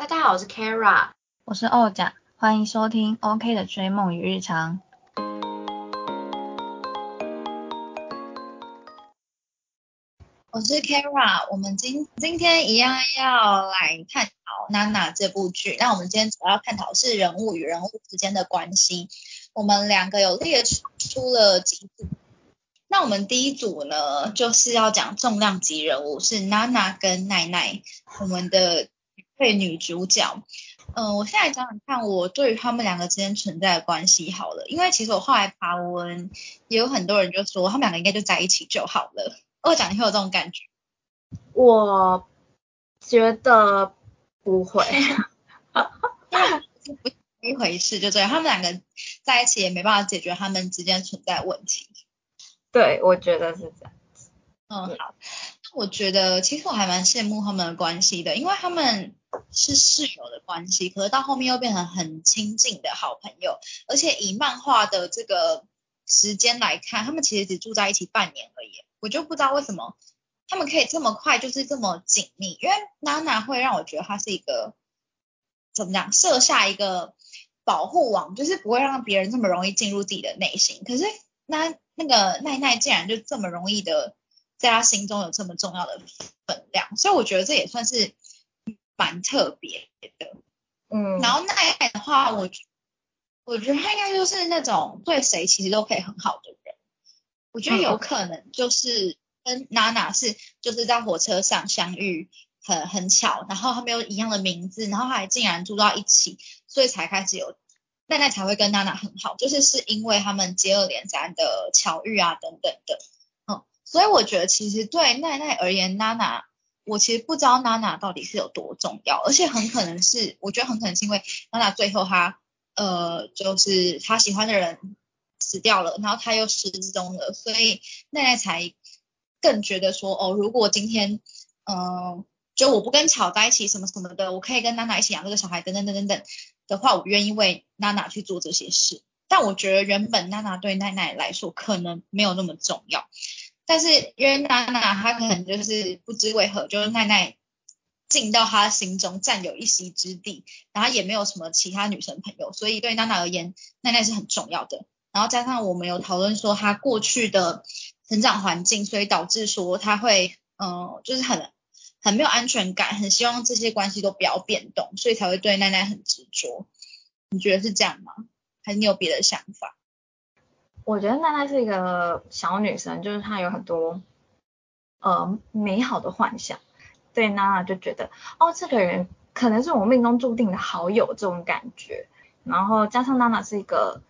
大家好，我是 Kara，我是欧甲，欢迎收听 OK 的追梦与日常。我是 Kara，我们今今天一样要来探讨《娜娜》这部剧。那我们今天主要探讨是人物与人物之间的关系。我们两个有列出了几组。那我们第一组呢，就是要讲重量级人物，是娜娜跟奈奈，我们的配女主角。嗯，我现在讲讲看，我对于他们两个之间存在的关系好了，因为其实我后来爬文，也有很多人就说他们两个应该就在一起就好了。二讲你会有这种感觉？我觉得不会，不一回事，就这样。他们两个在一起也没办法解决他们之间存在问题。对，我觉得是这样。嗯，好。我觉得其实我还蛮羡慕他们的关系的，因为他们是室友的关系，可是到后面又变成很亲近的好朋友。而且以漫画的这个时间来看，他们其实只住在一起半年而已。我就不知道为什么他们可以这么快，就是这么紧密。因为娜娜会让我觉得她是一个怎么讲，设下一个保护网，就是不会让别人这么容易进入自己的内心。可是那那个奈奈竟然就这么容易的在他心中有这么重要的分量，所以我觉得这也算是蛮特别的。嗯，然后奈奈的话，我我觉得他应该就是那种对谁其实都可以很好的人。我觉得有可能就是跟娜娜是就是在火车上相遇，很很巧，然后他们有一样的名字，然后还竟然住到一起，所以才开始有奈奈才会跟娜娜很好，就是是因为他们接二连三的巧遇啊等等的，嗯，所以我觉得其实对奈奈而言，娜娜我其实不知道娜娜到底是有多重要，而且很可能是我觉得很可能是因为娜娜最后她呃就是她喜欢的人。死掉了，然后她又失踪了，所以奈奈才更觉得说，哦，如果今天，嗯，就我不跟巧在一起，什么什么的，我可以跟娜娜一起养这个小孩，等等等等等的话，我愿意为娜娜去做这些事。但我觉得原本娜娜对奈奈来说可能没有那么重要，但是因为娜娜她可能就是不知为何，就是奈奈进到她心中占有一席之地，然后也没有什么其他女生朋友，所以对娜娜而言，奈奈是很重要的。然后加上我们有讨论说她过去的成长环境，所以导致说她会，嗯，就是很很没有安全感，很希望这些关系都不要变动，所以才会对奈奈很执着。你觉得是这样吗？还是你有别的想法？我觉得奈奈是一个小女生，就是她有很多呃美好的幻想，对娜娜就觉得，哦，这个人可能是我命中注定的好友这种感觉。然后加上娜娜是一个。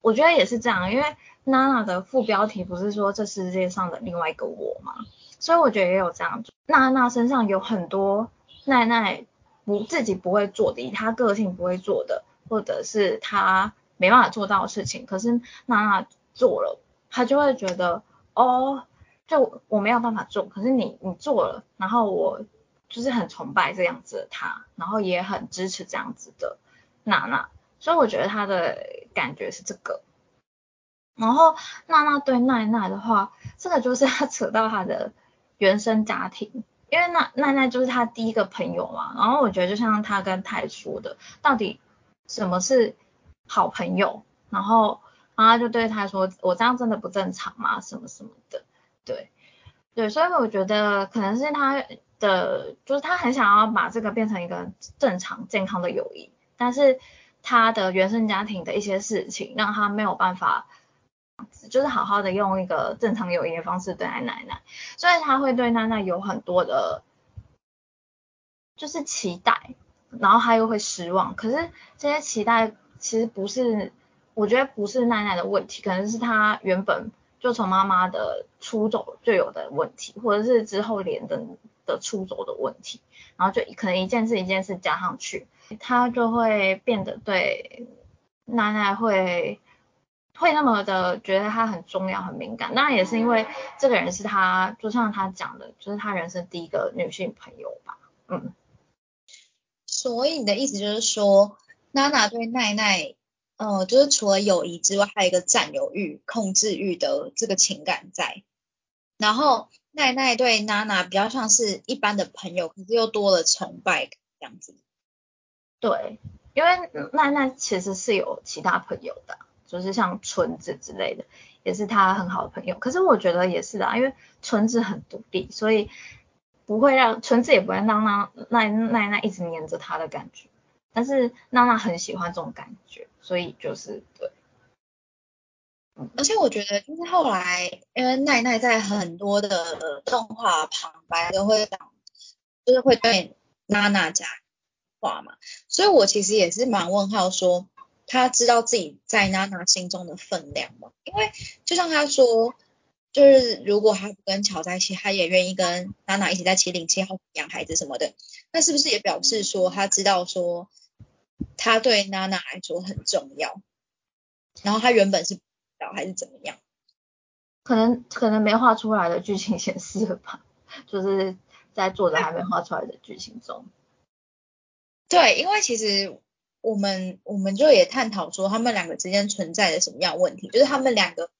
我觉得也是这样，因为娜娜的副标题不是说这世界上的另外一个我嘛，所以我觉得也有这样。娜娜身上有很多奈奈不自己不会做的，以她个性不会做的，或者是她没办法做到的事情，可是娜娜做了，她就会觉得哦，就我没有办法做，可是你你做了，然后我就是很崇拜这样子的她，然后也很支持这样子的娜娜。所以我觉得他的感觉是这个，然后娜娜对奈奈的话，这个就是他扯到他的原生家庭，因为奈奈奈就是他第一个朋友嘛。然后我觉得就像他跟泰说的，到底什么是好朋友？然后他就对他说：“我这样真的不正常吗？什么什么的。”对对，所以我觉得可能是他的，就是他很想要把这个变成一个正常健康的友谊，但是。他的原生家庭的一些事情，让他没有办法，就是好好的用一个正常友谊的方式对待奶奶，所以他会对奶奶有很多的，就是期待，然后他又会失望。可是这些期待其实不是，我觉得不是奶奶的问题，可能是他原本就从妈妈的出走就有的问题，或者是之后连的的出走的问题，然后就可能一件事一件事加上去。他就会变得对奶奶会会那么的觉得他很重要很敏感，那也是因为这个人是他，就像他讲的，就是他人生第一个女性朋友吧，嗯。所以你的意思就是说，娜娜对奈奈，呃，就是除了友谊之外，还有一个占有欲、控制欲的这个情感在，然后奈奈对娜娜比较像是一般的朋友，可是又多了崇拜这样子。对，因为奈奈其实是有其他朋友的，就是像纯子之类的，也是他很好的朋友。可是我觉得也是的，因为纯子很独立，所以不会让纯子也不会让那奈奈奈一直黏着他的感觉。但是娜娜很喜欢这种感觉，所以就是对。而且我觉得就是后来，因为奈奈在很多的动画旁白都会讲，就是会对娜娜讲话嘛，所以我其实也是蛮问号，说他知道自己在娜娜心中的分量吗？因为就像他说，就是如果他不跟乔在一起，他也愿意跟娜娜一起在七零七号养孩子什么的，那是不是也表示说他知道说？他对娜娜来说很重要，然后他原本是知道还是怎么样？可能可能没画出来的剧情显示了吧，就是在作者还没画出来的剧情中。对，因为其实我们我们就也探讨说他们两个之间存在的什么样问题，就是他们两个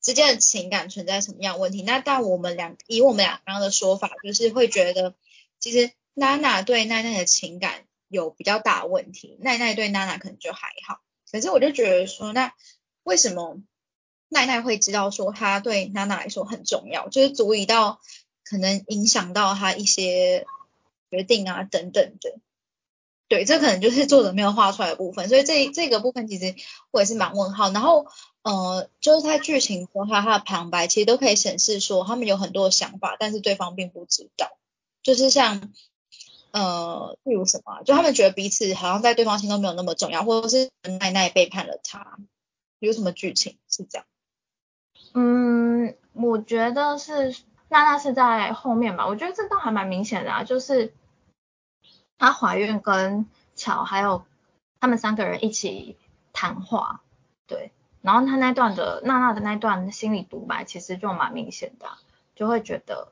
之间的情感存在什么样问题。那但我们两以我们俩刚刚的说法，就是会觉得其实娜娜对奈奈的情感。有比较大的问题，奈奈对娜娜可能就还好，可是我就觉得说，那为什么奈奈会知道说他对娜娜来说很重要，就是足以到可能影响到他一些决定啊等等的，对，这可能就是作者没有画出来的部分，所以这这个部分其实我也是蛮问号。然后呃，就是在剧情中还有他的旁白，其实都可以显示说他们有很多想法，但是对方并不知道，就是像。呃，例如什么，就他们觉得彼此好像在对方心中没有那么重要，或者是奈奈背叛了他，有什么剧情是这样？嗯，我觉得是娜娜是在后面吧，我觉得这倒还蛮明显的啊，就是她怀孕跟乔还有他们三个人一起谈话，对，然后他那段的娜娜的那段心理独白其实就蛮明显的，就会觉得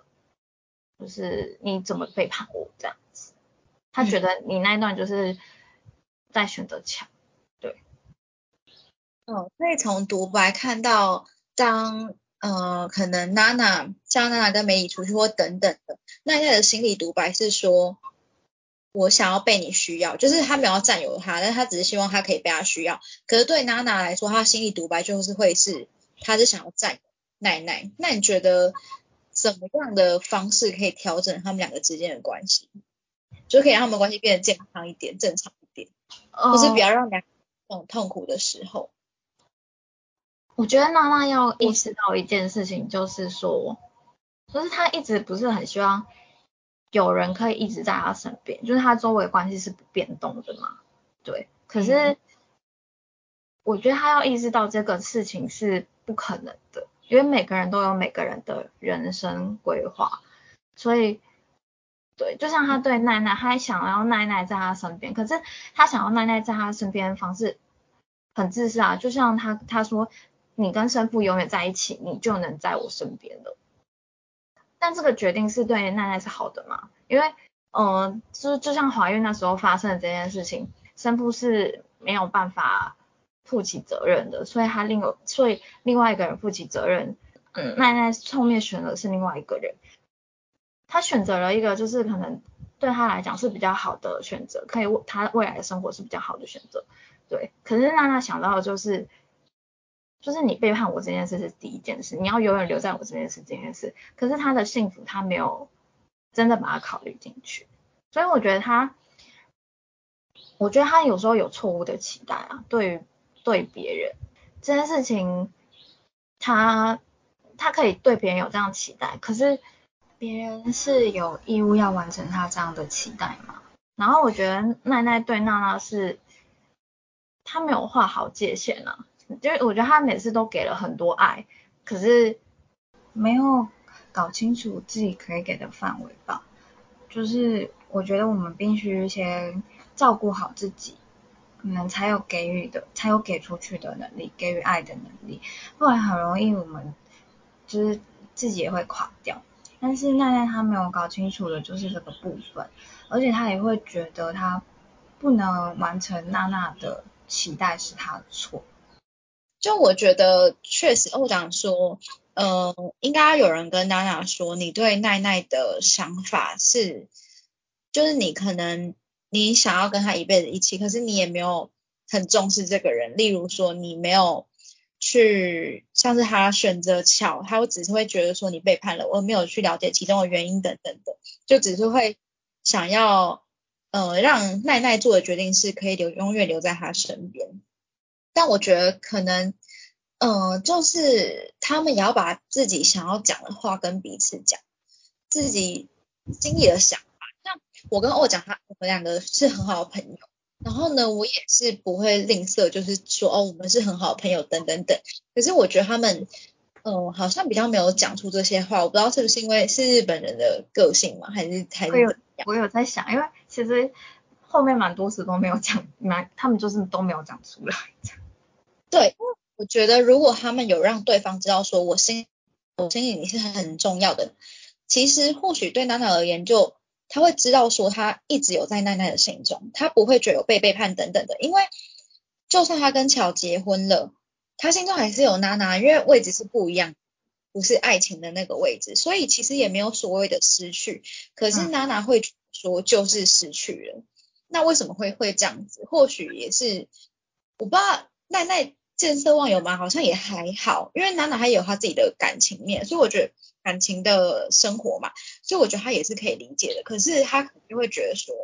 就是你怎么背叛我这样。他觉得你那一段就是在选择强，对。哦，可以从独白看到，当呃可能娜娜像娜娜跟梅姨出去或等等的，奈奈的心理独白是说，我想要被你需要，就是他没有占有他，但他只是希望他可以被他需要。可是对娜娜来说，他心理独白就是会是，他是想要占有奈奈。那你觉得怎么样的方式可以调整他们两个之间的关系？就可以让他们关系变得健康一点、正常一点，或是不要让两种痛苦的时候。我觉得娜娜要意识到一件事情，就是说，就是她一直不是很希望有人可以一直在她身边，就是她周围关系是不变动的嘛。对，可是我觉得她要意识到这个事情是不可能的，因为每个人都有每个人的人生规划，所以。对，就像他对奈奈，他还想要奈奈在他身边，可是他想要奈奈在他身边的方式很自私啊。就像他他说，你跟生父永远在一起，你就能在我身边了。但这个决定是对奈奈是好的嘛？因为，嗯，就就像怀孕那时候发生的这件事情，生父是没有办法负起责任的，所以他另有所以另外一个人负起责任。嗯，奈奈后面选的是另外一个人。他选择了一个就是可能对他来讲是比较好的选择，可以他未来的生活是比较好的选择，对。可是娜娜想到的就是，就是你背叛我这件事是第一件事，你要永远留在我这边是这件事。可是他的幸福他没有真的把它考虑进去，所以我觉得他，我觉得他有时候有错误的期待啊，对于对别人这件事情，他他可以对别人有这样期待，可是。别人是有义务要完成他这样的期待嘛？然后我觉得奈奈对娜娜是，他没有画好界限啊，就是我觉得他每次都给了很多爱，可是没有搞清楚自己可以给的范围吧。就是我觉得我们必须先照顾好自己，可能才有给予的，才有给出去的能力，给予爱的能力，不然很容易我们就是自己也会垮掉。但是奈奈她没有搞清楚的就是这个部分，而且她也会觉得她不能完成娜娜的期待是她的错。就我觉得确实，我想说，呃，应该有人跟娜娜说，你对奈奈的想法是，就是你可能你想要跟他一辈子一起，可是你也没有很重视这个人。例如说，你没有去像是他选择巧，他只是会觉得说你背叛了，我没有去了解其中的原因等等的，就只是会想要呃让奈奈做的决定是可以留永远留在他身边。但我觉得可能呃就是他们也要把自己想要讲的话跟彼此讲，自己心里的想法。像我跟欧讲，他我们两个是很好的朋友，然后呢，我也是不会吝啬，就是说哦，我们是很好的朋友等等等。可是我觉得他们，嗯，好像比较没有讲出这些话，我不知道是不是因为是日本人的个性嘛，还是还是我有我有在想，因为其实后面蛮多次都没有讲，蛮他们就是都没有讲出来。对，我觉得如果他们有让对方知道说我心我心里你是很重要的，其实或许对娜娜而言就。他会知道说他一直有在奈奈的心中，他不会觉得有被背叛等等的，因为就算他跟乔结婚了，他心中还是有娜娜，因为位置是不一样，不是爱情的那个位置，所以其实也没有所谓的失去。可是娜娜会说就是失去了，那为什么会会这样子？或许也是我不知道奈奈见色忘友吗？好像也还好，因为娜娜还有她自己的感情面，所以我觉得。感情的生活嘛，所以我觉得她也是可以理解的。可是她可能就会觉得说，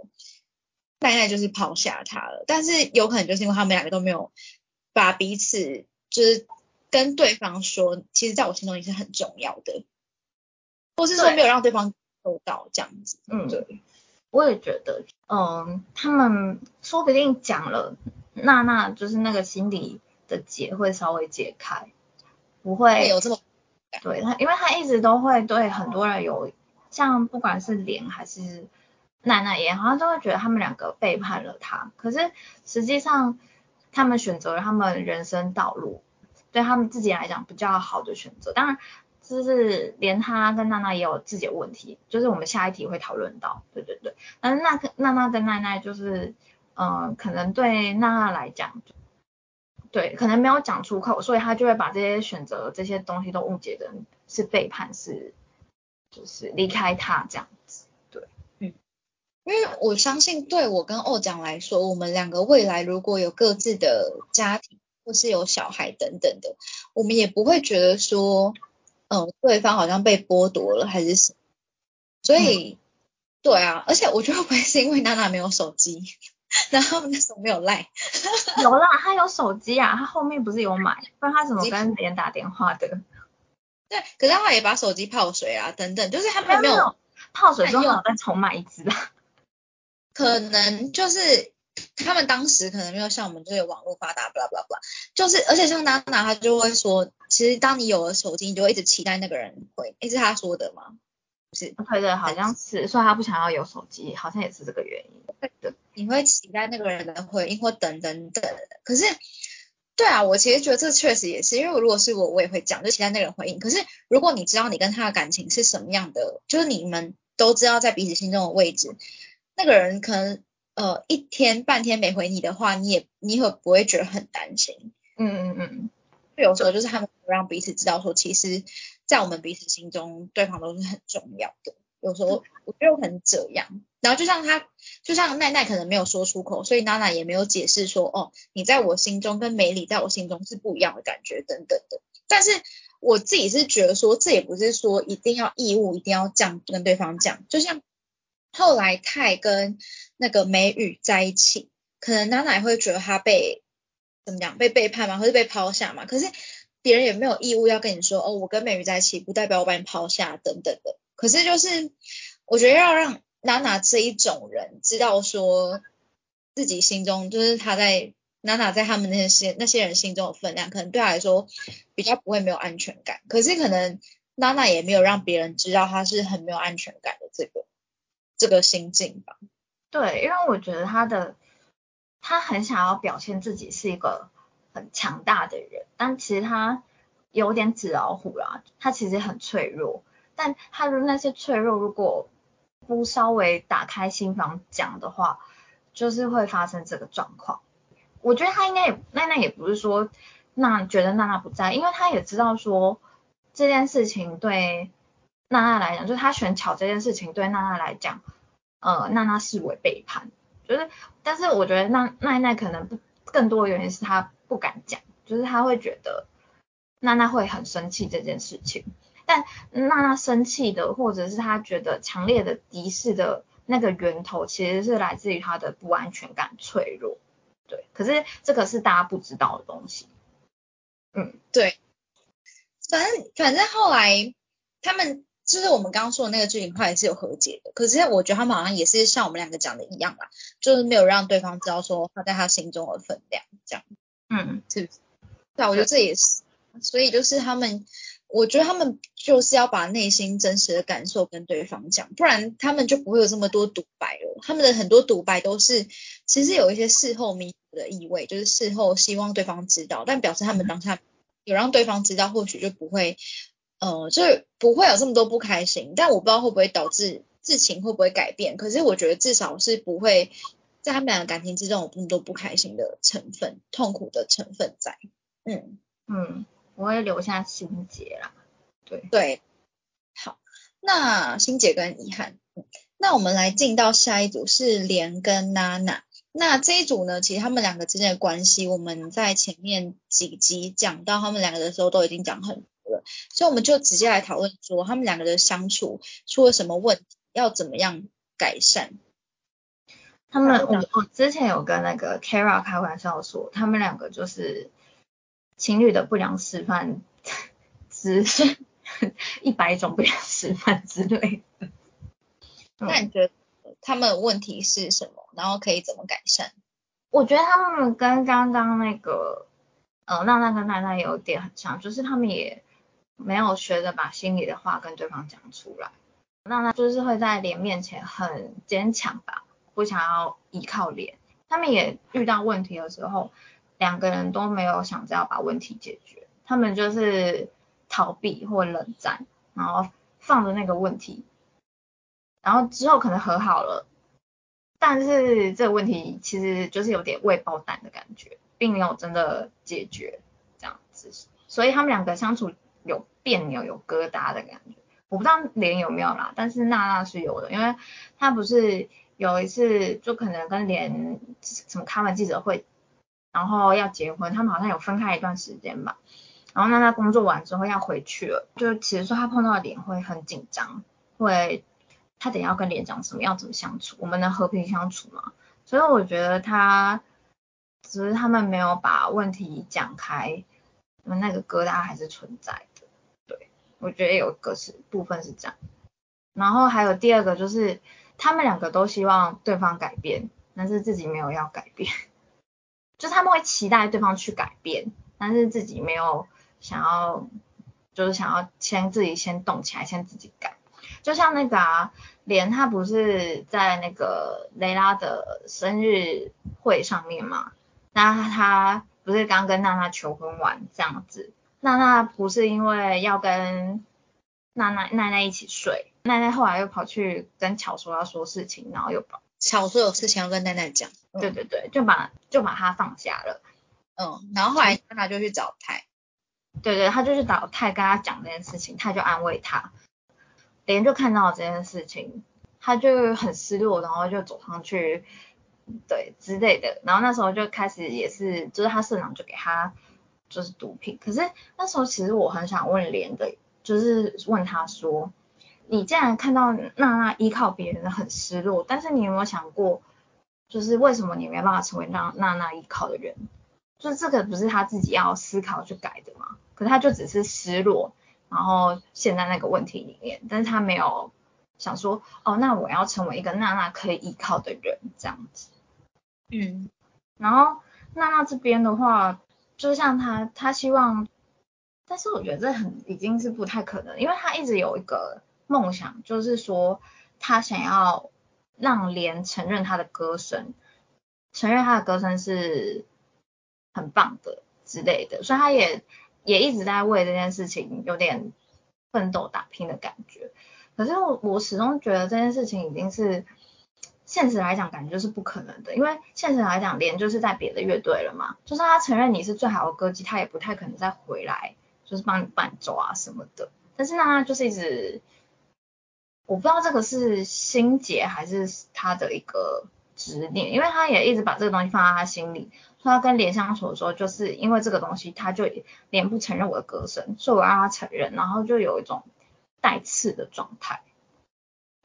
奈奈就是抛下他了。但是有可能就是因为他们两个都没有把彼此就是跟对方说，其实在我心中也是很重要的，或是说没有让对方收到这样子。嗯，对，我也觉得，嗯，他们说不定讲了，娜娜就是那个心里的结会稍微解开，不会有这么。对他，因为他一直都会对很多人有，像不管是莲还是奈奈也好像都会觉得他们两个背叛了他。可是实际上，他们选择了他们人生道路，对他们自己来讲比较好的选择。当然，就是连他跟娜娜也有自己的问题，就是我们下一题会讨论到。对对对，但是娜娜娜跟奈奈就是，嗯，可能对娜娜来讲。对，可能没有讲出口，所以他就会把这些选择、这些东西都误解的是背叛，是就是离开他这样子。对，嗯，因为我相信，对我跟欧讲来说，我们两个未来如果有各自的家庭，或是有小孩等等的，我们也不会觉得说，嗯，对方好像被剥夺了还是什么。所以，对啊，而且我觉得会不会是因为娜娜没有手机？然后那时候没有赖，有啦，他有手机啊，他后面不是有买，不然他怎么跟别人打电话的？对，可是他也把手机泡水啊，等等，就是他们没有泡水之后再重买一支啊。可能就是他们当时可能没有像我们这些网络发达，blah blah blah，就是而且像娜娜她就会说，其实当你有了手机，你就会一直期待那个人回，诶是他说的吗？是，对对，好像是，所以他不想要有手机，好像也是这个原因。对，你会期待那个人的回应或等等等。可是，对啊，我其实觉得这确实也是，因为如果是我，我也会讲，就期待那个人回应。可是，如果你知道你跟他的感情是什么样的，就是你们都知道在彼此心中的位置，那个人可能呃一天半天没回你的话，你也你会不会觉得很担心？嗯嗯嗯。有时候就是他们让彼此知道说，其实，在我们彼此心中，对方都是很重要的。有时候我觉得可能这样，然后就像他，就像奈奈可能没有说出口，所以娜娜也没有解释说，哦，你在我心中跟美里在我心中是不一样的感觉等等的。但是我自己是觉得说，这也不是说一定要义务一定要这样跟对方讲。就像后来泰跟那个美雨在一起，可能娜娜也会觉得他被。怎么讲被背叛嘛？或是被抛下嘛？可是别人也没有义务要跟你说哦，我跟美鱼在一起，不代表我把你抛下等等的。可是就是我觉得要让娜娜这一种人知道说自己心中就是他在娜娜在他们那些那些人心中的分量，可能对他来说比较不会没有安全感。可是可能娜娜也没有让别人知道他是很没有安全感的这个这个心境吧。对，因为我觉得他的。他很想要表现自己是一个很强大的人，但其实他有点纸老虎啦，他其实很脆弱。但他的那些脆弱，如果不稍微打开心房讲的话，就是会发生这个状况。我觉得他应该也奈奈也不是说那觉得娜娜不在，因为他也知道说这件事情对娜娜来讲，就是他选巧这件事情对娜娜来讲，呃，娜娜视为背叛。就是但是我觉得那奈奈可能不更多的原因是他不敢讲，就是他会觉得娜娜会很生气这件事情，但娜娜生气的或者是她觉得强烈的敌视的那个源头其实是来自于她的不安全感、脆弱，对，可是这个是大家不知道的东西，嗯，对，反正反正后来他们就是我们刚刚说的那个剧情，后来是有和解的。可是我觉得他们好像也是像我们两个讲的一样啦，就是没有让对方知道说他在他心中的分量，这样。嗯，是不是？对啊，我觉得这也是，所以就是他们，我觉得他们就是要把内心真实的感受跟对方讲，不然他们就不会有这么多独白了。他们的很多独白都是其实有一些事后弥补的意味，就是事后希望对方知道，但表示他们当下有让对方知道，或许就不会。呃，就是不会有这么多不开心，但我不知道会不会导致事情会不会改变。可是我觉得至少是不会在他们俩的感情之中有这么多不开心的成分、痛苦的成分在。嗯嗯，我会留下心结啦。对对，好，那心结跟遗憾，那我们来进到下一组是莲跟娜娜。那这一组呢，其实他们两个之间的关系，我们在前面几集讲到他们两个的时候，都已经讲很多了。所以我们就直接来讨论说，他们两个的相处出了什么问题，要怎么样改善？他们我我之前有跟那个 Kara 开玩笑说，他们两个就是情侣的不良示范之 一百种不良示范之类的。那你觉得他们问题是什么？然后可以怎么改善？我觉得他们跟刚刚那个呃娜娜跟奈奈有点很像，就是他们也。没有学着把心里的话跟对方讲出来，娜娜就是会在脸面前很坚强吧，不想要依靠脸。他们也遇到问题的时候，两个人都没有想着要把问题解决，他们就是逃避或冷战，然后放着那个问题，然后之后可能和好了，但是这个问题其实就是有点未爆弹的感觉，并没有真的解决这样子，所以他们两个相处。有别扭、有疙瘩的感觉，我不知道莲有没有啦，但是娜娜是有的，因为她不是有一次就可能跟连什么开完记者会，然后要结婚，他们好像有分开一段时间吧，然后那他工作完之后要回去了，就其实说她碰到莲会很紧张，会她等要跟莲讲什么，要怎么相处，我们能和平相处吗？所以我觉得他只是他们没有把问题讲开，那个疙瘩还是存在的。对。我觉得有个是部分是这样，然后还有第二个就是他们两个都希望对方改变，但是自己没有要改变，就他们会期待对方去改变，但是自己没有想要，就是想要先自己先动起来，先自己改。就像那个啊，莲他不是在那个雷拉的生日会上面嘛，那他不是刚跟娜娜求婚完这样子。娜娜不是因为要跟娜娜奈奈一起睡，奈奈后来又跑去跟巧说要说事情，然后又跑巧说有事情要跟奈奈讲，对对对，就把就把他放下了，嗯，然后后来娜娜就去找泰，对对，他就去找泰跟他讲这件事情，泰就安慰他，莲就看到这件事情，他就很失落，然后就走上去，对之类的，然后那时候就开始也是，就是他社长就给他。就是毒品，可是那时候其实我很想问连的，就是问他说，你既然看到娜娜依靠别人很失落，但是你有没有想过，就是为什么你没办法成为让娜娜依靠的人？就是这个不是他自己要思考去改的吗？可是他就只是失落，然后陷在那个问题里面，但是他没有想说，哦，那我要成为一个娜娜可以依靠的人这样子。嗯，然后娜娜这边的话。就像他，他希望，但是我觉得这很已经是不太可能，因为他一直有一个梦想，就是说他想要让莲承认他的歌声，承认他的歌声是很棒的之类的，所以他也也一直在为这件事情有点奋斗打拼的感觉。可是我始终觉得这件事情已经是。现实来讲，感觉就是不可能的，因为现实来讲，连就是在别的乐队了嘛，就算他承认你是最好的歌姬，他也不太可能再回来，就是帮你伴奏啊什么的。但是呢，就是一直，我不知道这个是心结还是他的一个执念，因为他也一直把这个东西放在他心里。说他跟莲相处的时候，就是因为这个东西，他就莲不承认我的歌声，所以我让他承认，然后就有一种带刺的状态。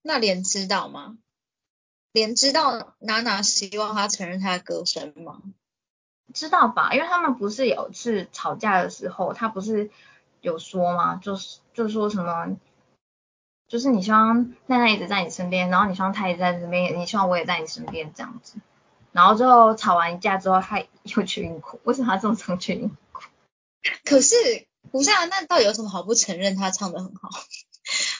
那莲知道吗？莲知道娜娜希望他承认他的歌声吗？知道吧？因为他们不是有次吵架的时候，他不是有说吗？就是就说什么，就是你希望奈奈一直在你身边，然后你希望他也在身边，你希望我也在你身边这样子。然后最后吵完架之后，他又去哭。为什么他这么常去哭？可是不是啊，那到底有什么好不承认他唱的很好？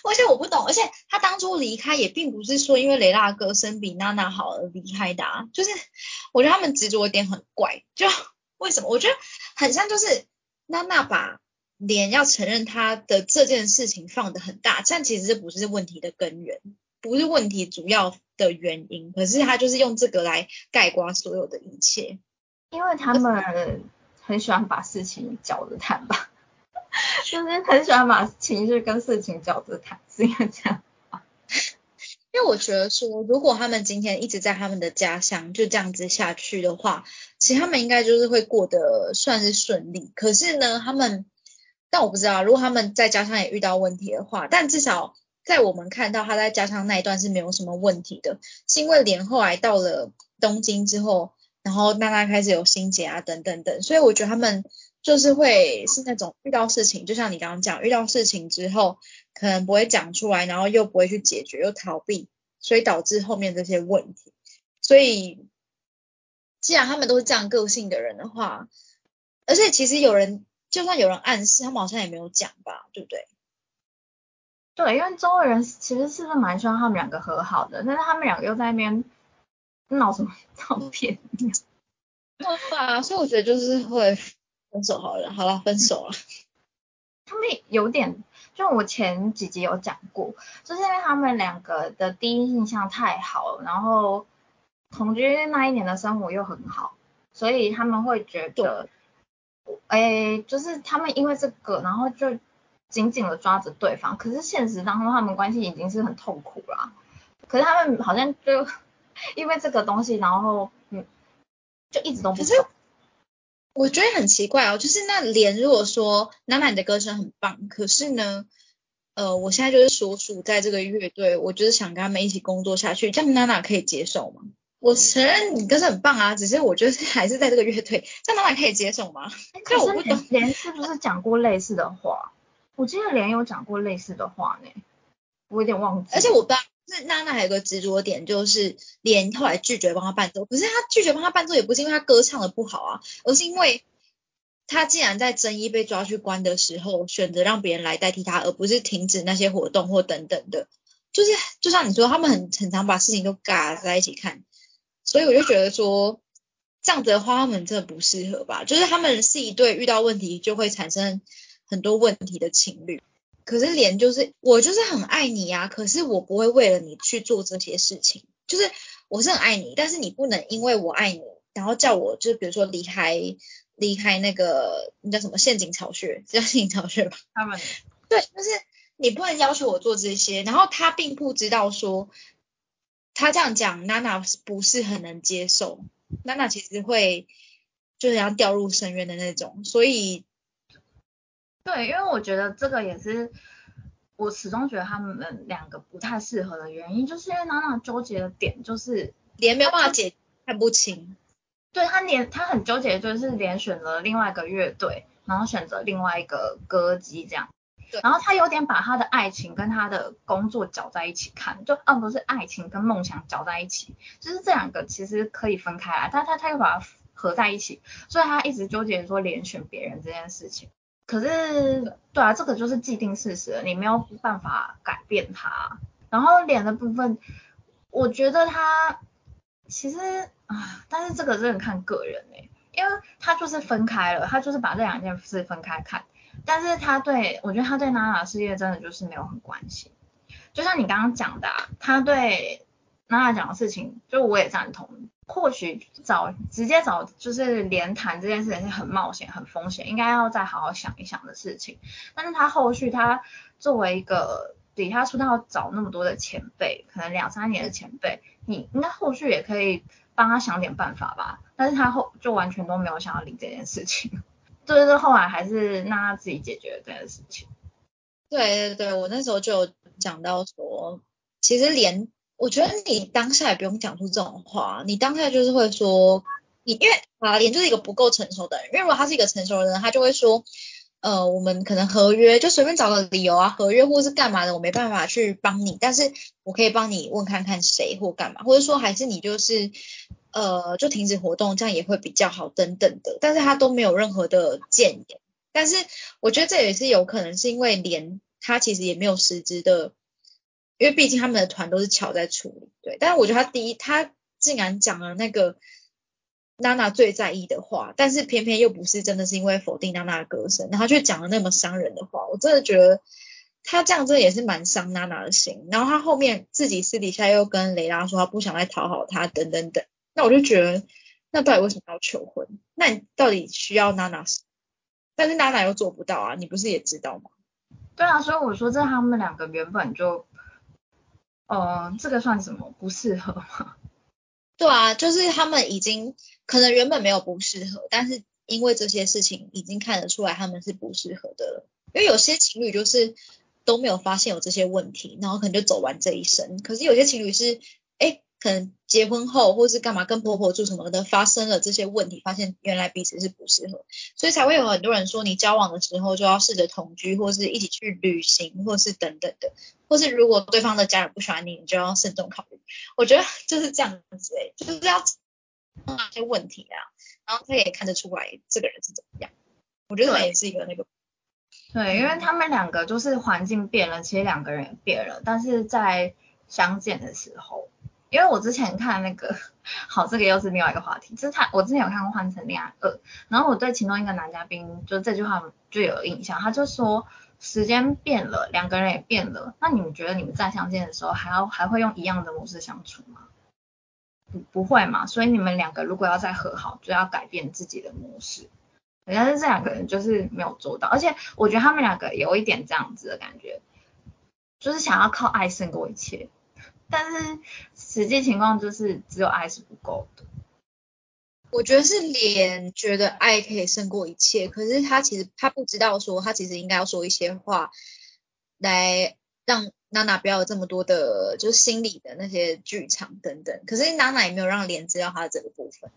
而且我不懂，而且他当初离开也并不是说因为雷拉歌声比娜娜好而离开的，啊，就是我觉得他们执着点很怪，就 为什么？我觉得很像就是娜娜把脸要承认他的这件事情放的很大，但其实这不是问题的根源，不是问题主要的原因，可是他就是用这个来盖刮所有的一切，因为他们很喜欢把事情搅着谈吧。就是很喜欢把情绪跟事情搅着谈，是因为这样因为我觉得说，如果他们今天一直在他们的家乡就这样子下去的话，其实他们应该就是会过得算是顺利。可是呢，他们，但我不知道，如果他们在家乡也遇到问题的话，但至少在我们看到他在家乡那一段是没有什么问题的，是因为连后来到了东京之后，然后娜娜开始有心结啊，等等等，所以我觉得他们。就是会是那种遇到事情，就像你刚刚讲，遇到事情之后可能不会讲出来，然后又不会去解决，又逃避，所以导致后面这些问题。所以既然他们都是这样个性的人的话，而且其实有人就算有人暗示，他们好像也没有讲吧，对不对？对，因为周围人其实是不是蛮希望他们两个和好的，但是他们两个又在那边闹什么照片？对啊，所以我觉得就是会。分手好了，好了，分手了。他们有点，就我前几集有讲过，就是因为他们两个的第一印象太好，然后同居那一年的生活又很好，所以他们会觉得，哎，就是他们因为这个，然后就紧紧的抓着对方。可是现实当中，他们关系已经是很痛苦了。可是他们好像就因为这个东西，然后嗯，就一直都不走。我觉得很奇怪哦，就是那莲如果说娜娜你的歌声很棒，可是呢，呃，我现在就是所属在这个乐队，我就是想跟他们一起工作下去，这样娜娜可以接受吗？我承认你歌声很棒啊，只是我觉得还是在这个乐队，这样娜娜可以接受吗？可是我懂莲是不是讲过类似的话？我记得莲有讲过类似的话呢，我有点忘记。而且我不知道。是娜娜还有个执着点，就是连后来拒绝帮他伴奏，可是他拒绝帮他伴奏也不是因为他歌唱的不好啊，而是因为他既然在争议被抓去关的时候，选择让别人来代替他，而不是停止那些活动或等等的，就是就像你说，他们很很常把事情都嘎在一起看，所以我就觉得说这样子的话，他们真的不适合吧，就是他们是一对遇到问题就会产生很多问题的情侣。可是脸就是我就是很爱你呀，可是我不会为了你去做这些事情，就是我是很爱你，但是你不能因为我爱你，然后叫我就是比如说离开离开那个那叫什么陷阱巢穴，叫陷阱巢穴吧？他们对，就是你不能要求我做这些，然后他并不知道说他这样讲，娜娜不是很能接受，娜娜其实会就是要掉入深渊的那种，所以。对，因为我觉得这个也是我始终觉得他们两个不太适合的原因，就是因为娜娜纠结的点就是连没有办法解看不清。对他连他很纠结，就是连选择另外一个乐队，然后选择另外一个歌姬这样。对。然后他有点把他的爱情跟他的工作搅在一起看，就啊不是爱情跟梦想搅在一起，就是这两个其实可以分开来，但他他又把它合在一起，所以他一直纠结说连选别人这件事情。可是，对啊，这个就是既定事实，你没有办法改变它。然后脸的部分，我觉得他其实啊，但是这个真的看个人哎，因为他就是分开了，他就是把这两件事分开看。但是他对我觉得他对娜娜事业真的就是没有很关心。就像你刚刚讲的，啊他对娜娜讲的事情，就我也赞同。或许找直接找就是连谈这件事情是很冒险、很风险，应该要再好好想一想的事情。但是他后续他作为一个底下出道找那么多的前辈，可能两三年的前辈，你应该后续也可以帮他想点办法吧。但是他后就完全都没有想要理这件事情，就是后来还是让他自己解决这件事情。对对对，我那时候就讲到说，其实连我觉得你当下也不用讲出这种话，你当下就是会说，你因为啊连就是一个不够成熟的人，因为如果他是一个成熟的人，他就会说。呃，我们可能合约就随便找个理由啊，合约或是干嘛的，我没办法去帮你，但是我可以帮你问看看谁或干嘛，或者说还是你就是呃就停止活动，这样也会比较好等等的，但是他都没有任何的建言，但是我觉得这也是有可能是因为连他其实也没有实质的，因为毕竟他们的团都是巧在处理，对，但是我觉得他第一他竟然讲了那个。娜娜最在意的话，但是偏偏又不是真的是因为否定娜娜的歌声，然后却讲了那么伤人的话，我真的觉得他这样真的也是蛮伤娜娜的心。然后他后面自己私底下又跟雷拉说他不想再讨好他等等等，那我就觉得那到底为什么要求婚？那你到底需要娜娜？但是娜娜又做不到啊，你不是也知道吗？对啊，所以我说这他们两个原本就，哦，这个算什么不适合吗？对啊，就是他们已经可能原本没有不适合，但是因为这些事情已经看得出来他们是不适合的了。因为有些情侣就是都没有发现有这些问题，然后可能就走完这一生。可是有些情侣是，可能结婚后或是干嘛跟婆婆住什么的发生了这些问题，发现原来彼此是不适合，所以才会有很多人说你交往的时候就要试着同居，或是一起去旅行，或是等等的，或是如果对方的家人不喜欢你，你就要慎重考虑。我觉得就是这样子哎，就是要那些问题啊，然后他也看得出来这个人是怎么样。我觉得也是一个那个，对，因为他们两个就是环境变了，其实两个人也变了，但是在相见的时候。因为我之前看那个，好，这个又是另外一个话题，就是他，我之前有看过《换成恋爱二》，然后我对其中一个男嘉宾就这句话就有印象，他就说时间变了，两个人也变了，那你们觉得你们再相见的时候还要还会用一样的模式相处吗？不不会嘛，所以你们两个如果要再和好，就要改变自己的模式，但是这两个人就是没有做到，而且我觉得他们两个有一点这样子的感觉，就是想要靠爱胜过一切。但是实际情况就是只有爱是不够的。我觉得是脸觉得爱可以胜过一切，可是他其实他不知道说他其实应该要说一些话来让娜娜不要有这么多的，就是心理的那些剧场等等。可是娜娜也没有让莲知道他的这个部分，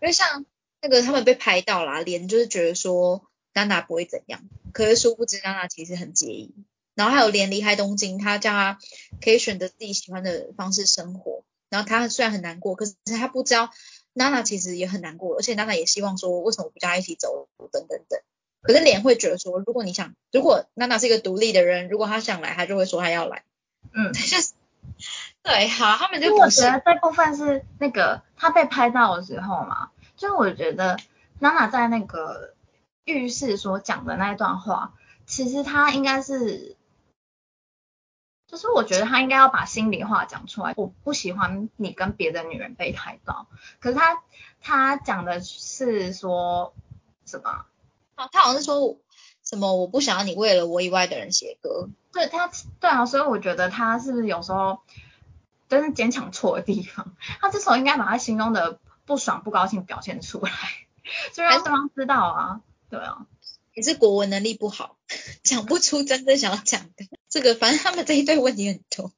因为像那个他们被拍到了，莲就是觉得说娜娜不会怎样，可是殊不知娜娜其实很介意。然后还有连离开东京，他叫他可以选择自己喜欢的方式生活。然后他虽然很难过，可是他不知道娜娜其实也很难过，而且娜娜也希望说为什么不叫他一起走等等等。可是莲会觉得说，如果你想，如果娜娜是一个独立的人，如果她想来，她就会说她要来。嗯，就是对，好，他们就我觉得这部分是那个他被拍到的时候嘛，就我觉得娜娜在那个浴室所讲的那一段话，其实她应该是。就是我觉得他应该要把心里话讲出来。我不喜欢你跟别的女人被抬高。可是他他讲的是说什么？哦，他好像是说什么我不想要你为了我以外的人写歌。对他，对啊，所以我觉得他是不是有时候真是坚强错的地方？他这时候应该把他心中的不爽、不高兴表现出来，就让对方知道啊。对啊。也是国文能力不好，讲不出真正想要讲的。这个反正他们这一对问题很多，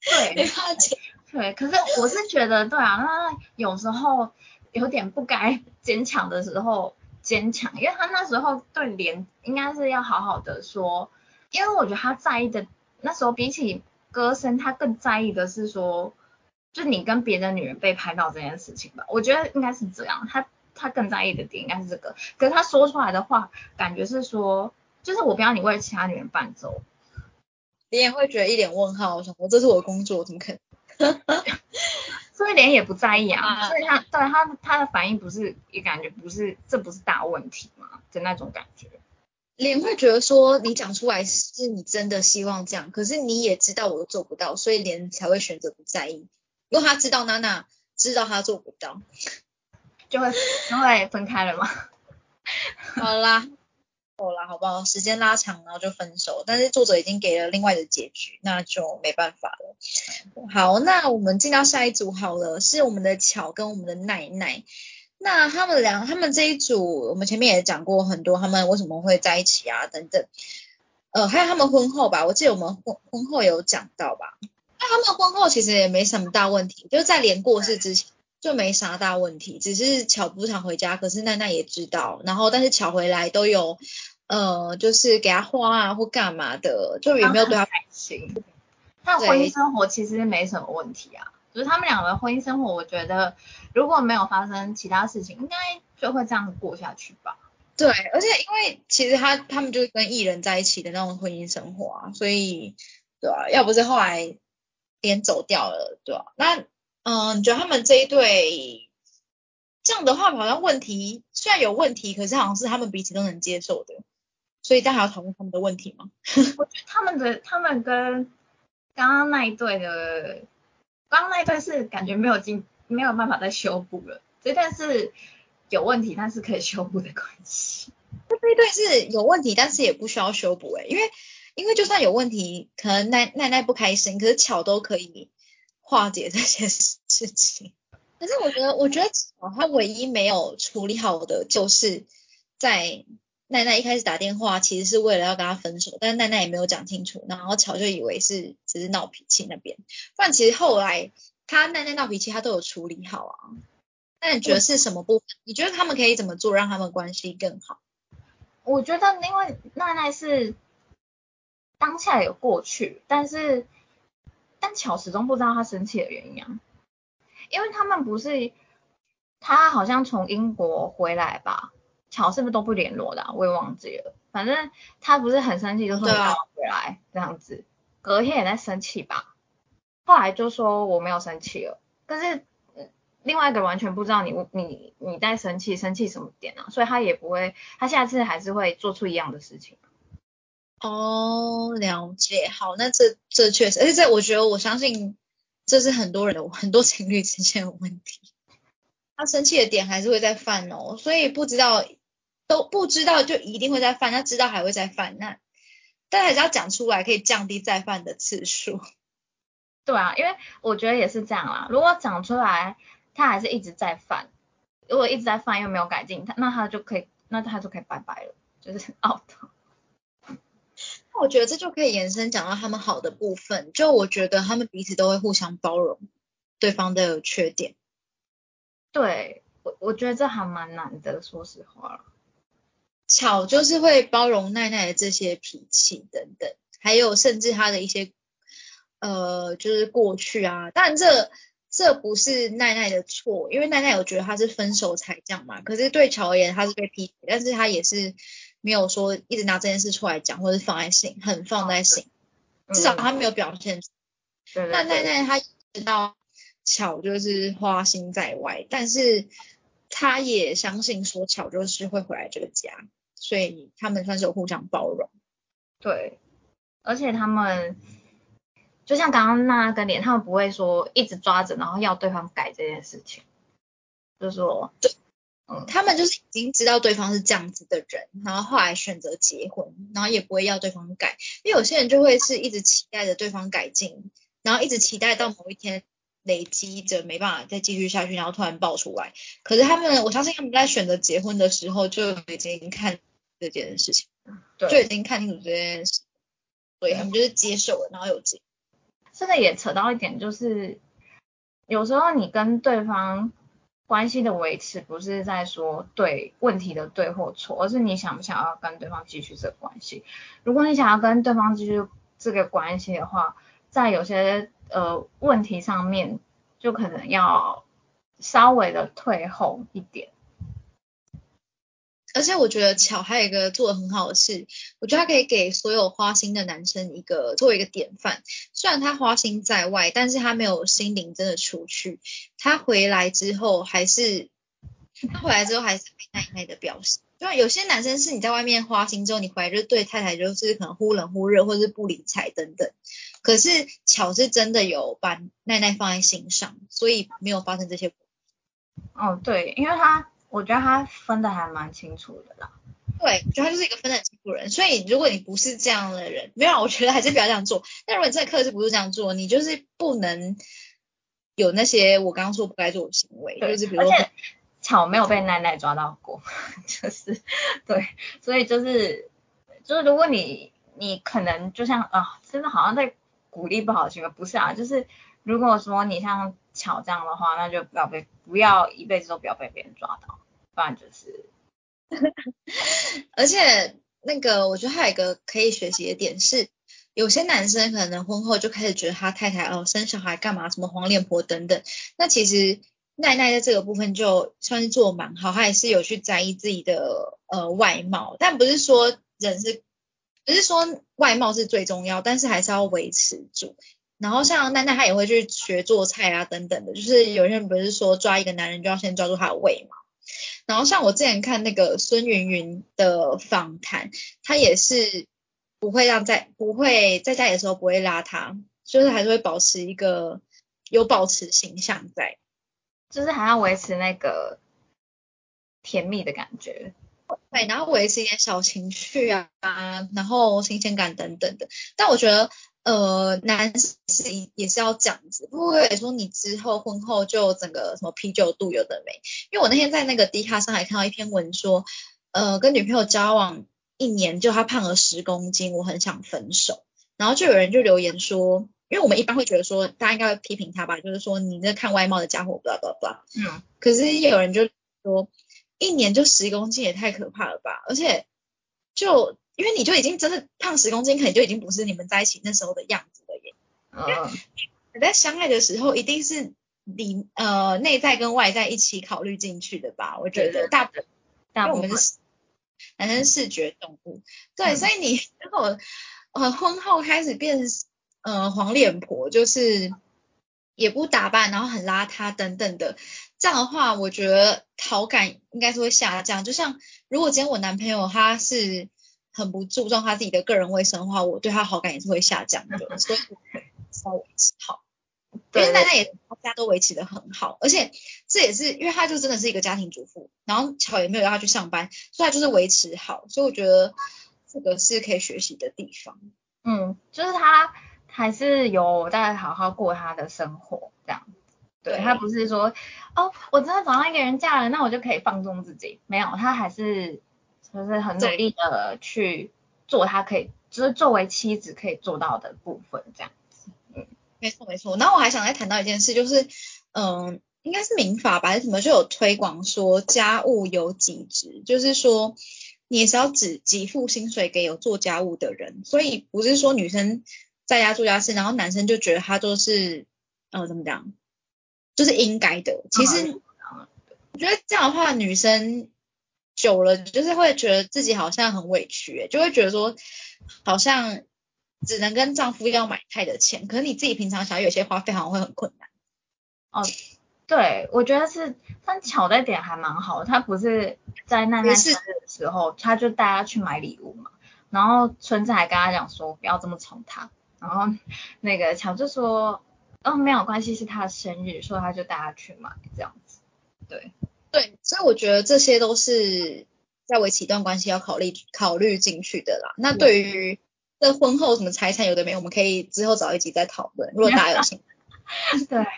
对。对，可是我是觉得，对啊，那有时候有点不该坚强的时候坚强，因为他那时候对连应该是要好好的说，因为我觉得他在意的那时候比起歌声，他更在意的是说，就你跟别的女人被拍到这件事情吧。我觉得应该是这样，他。他更在意的点应该是这个，可是他说出来的话，感觉是说，就是我不要你为其他女人伴奏。连也会觉得一脸问号，我想说这是我的工作，怎么可能？所以连也不在意啊，所以他对他他的反应不是也感觉不是这不是大问题嘛的那种感觉。连会觉得说你讲出来是你真的希望这样，可是你也知道我都做不到，所以连才会选择不在意，因为他知道娜娜知道他做不到。就会就会分开了吗？好啦，够了，好不好？时间拉长，然后就分手。但是作者已经给了另外的结局，那就没办法了。好，那我们进到下一组好了，是我们的巧跟我们的奈奈。那他们俩，他们这一组，我们前面也讲过很多，他们为什么会在一起啊，等等。呃，还有他们婚后吧，我记得我们婚婚后有讲到吧。那他们婚后其实也没什么大问题，就是在连过世之前就没啥大问题，只是巧不常回家，可是奈奈也知道，然后但是巧回来都有，呃，就是给他花啊或干嘛的，就也没有对他开心。他婚姻生活其实没什么问题啊，就是他们两个婚姻生活，我觉得如果没有发生其他事情，应该就会这样子过下去吧。对，而且因为其实他他们就是跟艺人在一起的那种婚姻生活啊，所以对啊，要不是后来连走掉了，对吧？那嗯，你觉得他们这一对这样的话，好像问题虽然有问题，可是好像是他们彼此都能接受的，所以大家要讨论他们的问题吗？我觉得他们的他们跟刚刚那一对的，刚刚那一对是感觉没有进没有办法再修补了，这但是。有问题，但是可以修补的关系。这一对是有问题，但是也不需要修补哎，因为因为就算有问题，可能奈奈奈不开心，可是巧都可以化解这些事情。可是我觉得，我觉得巧他唯一没有处理好的，就是在奈奈一开始打电话，其实是为了要跟他分手，但是奈奈也没有讲清楚，然后巧就以为是只是闹脾气那边，不然其实后来他奈奈闹脾气，他都有处理好啊。那你觉得是什么部分？你觉得他们可以怎么做，让他们关系更好？我觉得，因为奈奈是当下有过去，但是但巧始终不知道他生气的原因啊。因为他们不是他好像从英国回来吧？巧是不是都不联络的？我也忘记了。反正他不是很生气，就说你要回来这样子。隔天也在生气吧？后来就说我没有生气了，但是。另外一个完全不知道你你你在生气，生气什么点啊？所以他也不会，他下次还是会做出一样的事情。哦，了解。好，那这这确实，而且这我觉得我相信这是很多人的很多情侣之间的问题。他生气的点还是会再犯哦，所以不知道都不知道就一定会再犯，他知道还会再犯，那但还是要讲出来，可以降低再犯的次数。对啊，因为我觉得也是这样啦，如果讲出来。他还是一直在犯，如果一直在犯又没有改进，他那他就可以，那他就可以拜拜了，就是 out。那我觉得这就可以延伸讲到他们好的部分，就我觉得他们彼此都会互相包容对方的缺点。对，我我觉得这还蛮难的，说实话。巧就是会包容奈奈的这些脾气等等，还有甚至他的一些呃，就是过去啊，但这。这不是奈奈的错，因为奈奈有觉得他是分手才这样嘛。可是对乔而言，他是被劈腿，但是他也是没有说一直拿这件事出来讲，或者放在心，很放在心，至少他没有表现。那奈奈他知道巧就是花心在外，但是他也相信说巧就是会回来这个家，所以他们算是有互相包容。对，而且他们。就像刚刚那个脸，他们不会说一直抓着，然后要对方改这件事情，就是说，对，嗯，他们就是已经知道对方是这样子的人，然后后来选择结婚，然后也不会要对方改，因为有些人就会是一直期待着对方改进，然后一直期待到某一天累积着没办法再继续下去，然后突然爆出来。可是他们，我相信他们在选择结婚的时候就已经看这件事情，对，就已经看清楚这件事，所以他们就是接受了，然后有结。这个也扯到一点，就是有时候你跟对方关系的维持，不是在说对问题的对或错，而是你想不想要跟对方继续这个关系。如果你想要跟对方继续这个关系的话，在有些呃问题上面，就可能要稍微的退后一点。而且我觉得巧还有一个做的很好的事，我觉得他可以给所有花心的男生一个做一个典范。虽然他花心在外，但是他没有心灵真的出去。他回来之后还是，他回来之后还是耐耐的表示。就有些男生是你在外面花心之后，你回来就对太太就是可能忽冷忽热，或是不理睬等等。可是巧是真的有把奈奈放在心上，所以没有发生这些。哦，对，因为他。我觉得他分的还蛮清楚的啦，对，我觉得他就是一个分得很清楚的人。所以如果你不是这样的人，没有，我觉得还是不要这样做。但如果你真的克制不住这样做，你就是不能有那些我刚刚说不该做的行为，就是比如说。巧没有被奈奈抓到过，就是对，所以就是就是如果你你可能就像啊，真的好像在鼓励不好的行为，不是啊，就是如果说你像巧这样的话，那就不要被不要一辈子都不要被别人抓到，不然就是，而且那个我觉得还有一个可以学习的点是，有些男生可能婚后就开始觉得他太太哦生小孩干嘛什么黄脸婆等等，那其实。奈奈在这个部分就算是做蛮好，她也是有去在意自己的呃外貌，但不是说人是，不是说外貌是最重要，但是还是要维持住。然后像奈奈她也会去学做菜啊等等的，就是有些人不是说抓一个男人就要先抓住他的胃嘛。然后像我之前看那个孙云云的访谈，她也是不会让在不会在家里的时候不会邋遢，就是还是会保持一个有保持形象在。就是还要维持那个甜蜜的感觉，对，然后维持一点小情绪啊，然后新鲜感等等的。但我觉得，呃，男性也是要这样子，不会说你之后婚后就整个什么啤酒肚有的没。因为我那天在那个 D 卡上还看到一篇文说，呃，跟女朋友交往一年就他胖了十公斤，我很想分手。然后就有人就留言说。因为我们一般会觉得说，大家应该会批评他吧，就是说你这看外貌的家伙，blah blah blah。嗯。可是也有人就说，一年就十公斤也太可怕了吧？而且就因为你就已经真的胖十公斤，可能就已经不是你们在一起那时候的样子了耶。嗯。你在相爱的时候，一定是里呃内在跟外在一起考虑进去的吧？我觉得大部分，因为我们是男生视觉动物，对，所以你如果呃婚后开始变。呃，黄脸婆就是也不打扮，然后很邋遢等等的，这样的话，我觉得好感应该是会下降。就像如果今天我男朋友他是很不注重他自己的个人卫生的话，我对他好感也是会下降的。所以稍微维持好，因为大家也大家都维持的很好，而且这也是因为他就真的是一个家庭主妇，然后巧也没有让他去上班，所以他就是维持好。所以我觉得这个是可以学习的地方。嗯，就是他。还是有在好好过他的生活这样子，对他不是说哦，我真的找到一个人嫁了，那我就可以放纵自己，没有，他还是就是很努力的去做他可以，就是作为妻子可以做到的部分这样子。嗯，没错没错。然后我还想再谈到一件事，就是嗯，应该是民法吧，还是什么就有推广说家务有几职，就是说你也是要只给付薪水给有做家务的人，所以不是说女生。在家做家事，然后男生就觉得他就是，呃，怎么讲，就是应该的。其实，我觉得这样的话，女生久了就是会觉得自己好像很委屈，就会觉得说，好像只能跟丈夫要买菜的钱，可是你自己平常想有些花费好像会很困难。哦，对，我觉得是，但巧的点还蛮好，他不是在奈奈生日的时候，他就带他去买礼物嘛，然后村子还跟他讲说，不要这么宠他。然后那个乔就说，哦，没有关系，是他的生日，所以他就带他去买这样子。对对，所以我觉得这些都是在维持一段关系要考虑考虑进去的啦。那对于这婚后什么财产有的没，我们可以之后找一集再讨论。如果大家有兴趣。对。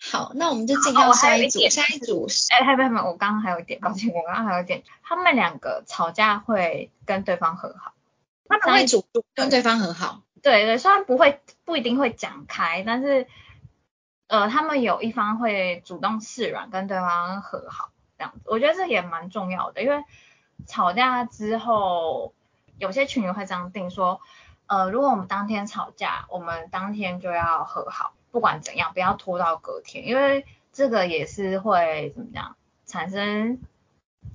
好，那我们就进到下一组。下一组是，哎，还有没有？我刚刚还有一点，抱歉，我刚刚还有一点，他们两个吵架会跟对方和好，他们会主动跟对方和好。对对，虽然不会不一定会讲开，但是呃，他们有一方会主动示软，跟对方和好这样子，我觉得这也蛮重要的，因为吵架之后，有些群友会这样定说，呃，如果我们当天吵架，我们当天就要和好，不管怎样，不要拖到隔天，因为这个也是会怎么样产生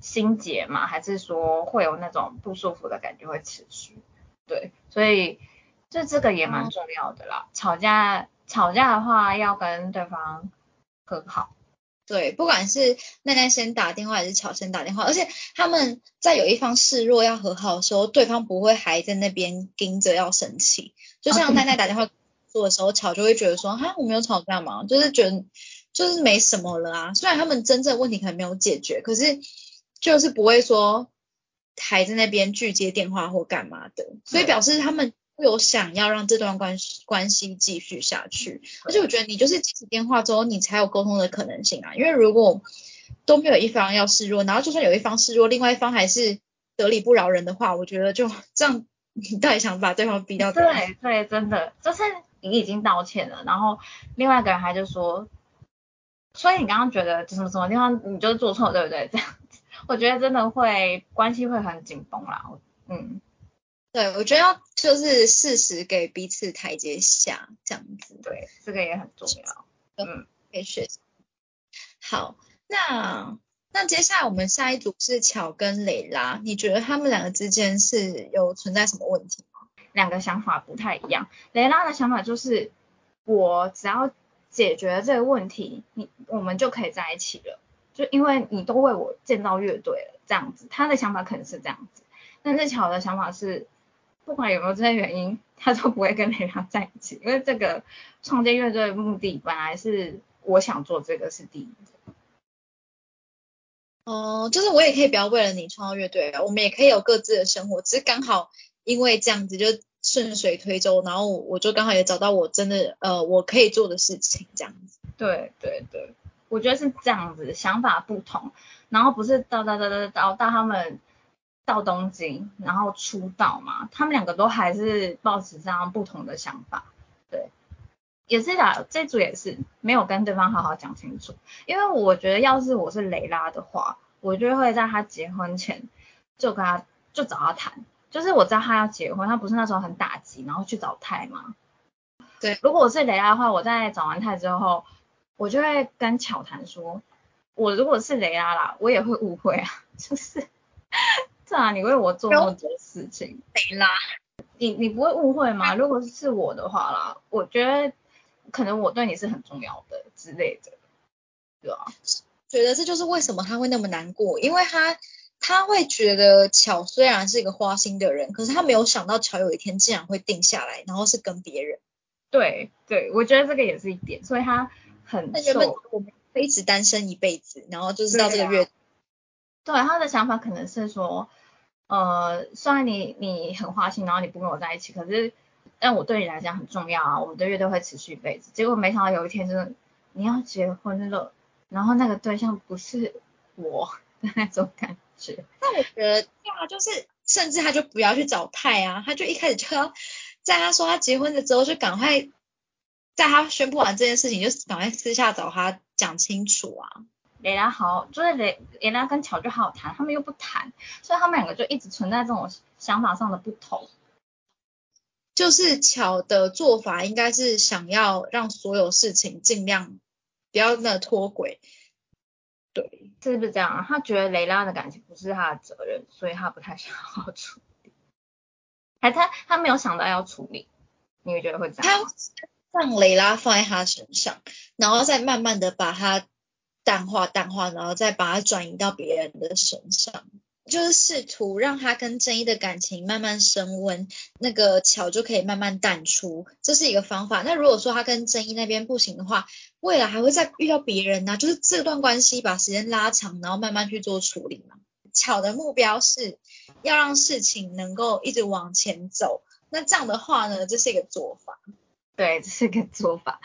心结嘛，还是说会有那种不舒服的感觉会持续，对，所以。就这个也蛮重要的啦，吵架吵架的话要跟对方和好。对，不管是奈奈先打电话还是巧先打电话，而且他们在有一方示弱要和好的时候，对方不会还在那边盯着要生气。就像奈奈打电话做的时候，巧就会觉得说，哈，我没有吵架嘛，就是觉得就是没什么了啊。虽然他们真正问题可能没有解决，可是就是不会说。还在那边拒接电话或干嘛的，所以表示他们有想要让这段关系关系继续下去。而且我觉得你就是接起电话之后，你才有沟通的可能性啊。因为如果都没有一方要示弱，然后就算有一方示弱，另外一方还是得理不饶人的话，我觉得就这样，你到底想把对方逼到？对对，真的就是你已经道歉了，然后另外一个人还就说，所以你刚刚觉得什么什么地方你就是做错，对不对？这样。我觉得真的会关系会很紧绷啦，嗯，对，我觉得要就是适时给彼此台阶下，这样子，对，这个也很重要，嗯，可以学习。好，那那接下来我们下一组是巧跟蕾拉，你觉得他们两个之间是有存在什么问题吗？两个想法不太一样，蕾拉的想法就是我只要解决这个问题，你我们就可以在一起了。就因为你都为我建造乐队了，这样子，他的想法可能是这样子。但是巧的想法是，不管有没有这些原因，他都不会跟雷拉在一起，因为这个创建乐队的目的本来是我想做这个是第一。哦，就是我也可以不要为了你创造乐队啊，我们也可以有各自的生活，只是刚好因为这样子就顺水推舟，然后我就刚好也找到我真的呃我可以做的事情这样子。对对对。我觉得是这样子，想法不同，然后不是到到到到到到他们到东京，然后出道嘛，他们两个都还是抱持这样不同的想法，对，也是啦，这组也是没有跟对方好好讲清楚，因为我觉得要是我是雷拉的话，我就会在他结婚前就跟他就找他谈，就是我知道他要结婚，他不是那时候很打击，然后去找泰吗？对，如果我是雷拉的话，我在找完泰之后。我就会跟巧谈说，我如果是雷拉啦，我也会误会啊，就是，这啊，你为我做那么多事情，雷拉，你你不会误会吗？如果是我的话啦，我觉得可能我对你是很重要的之类的，对啊，觉得这就是为什么他会那么难过，因为他他会觉得巧虽然是一个花心的人，可是他没有想到巧有一天竟然会定下来，然后是跟别人，对对，我觉得这个也是一点，所以他很。那原本我们一直单身一辈子，然后就是到这个月。对，他的想法可能是说，呃，虽然你你很花心，然后你不跟我在一起，可是但我对你来讲很重要啊，我们的乐队会持续一辈子。结果没想到有一天就是你要结婚了，然后那个对象不是我的那种感觉。那我觉得，对啊，就是甚至他就不要去找泰啊，他就一开始就要在他说他结婚了之后就赶快。在他宣布完这件事情，就赶快私下找他讲清楚啊。雷拉好，就是蕾蕾拉跟乔就好好谈，他们又不谈，所以他们两个就一直存在这种想法上的不同。就是乔的做法应该是想要让所有事情尽量不要那脱轨，对，是不是这样？啊他觉得雷拉的感情不是他的责任，所以他不太想要处理。还他他没有想到要处理，你会觉得会这样？他让雷拉放在他身上，然后再慢慢的把他淡化淡化，然后再把它转移到别人的身上，就是试图让他跟真一的感情慢慢升温，那个桥就可以慢慢淡出，这是一个方法。那如果说他跟真一那边不行的话，未来还会再遇到别人呢？就是这段关系把时间拉长，然后慢慢去做处理嘛。巧的目标是要让事情能够一直往前走，那这样的话呢，这是一个做法。对，这是一个做法，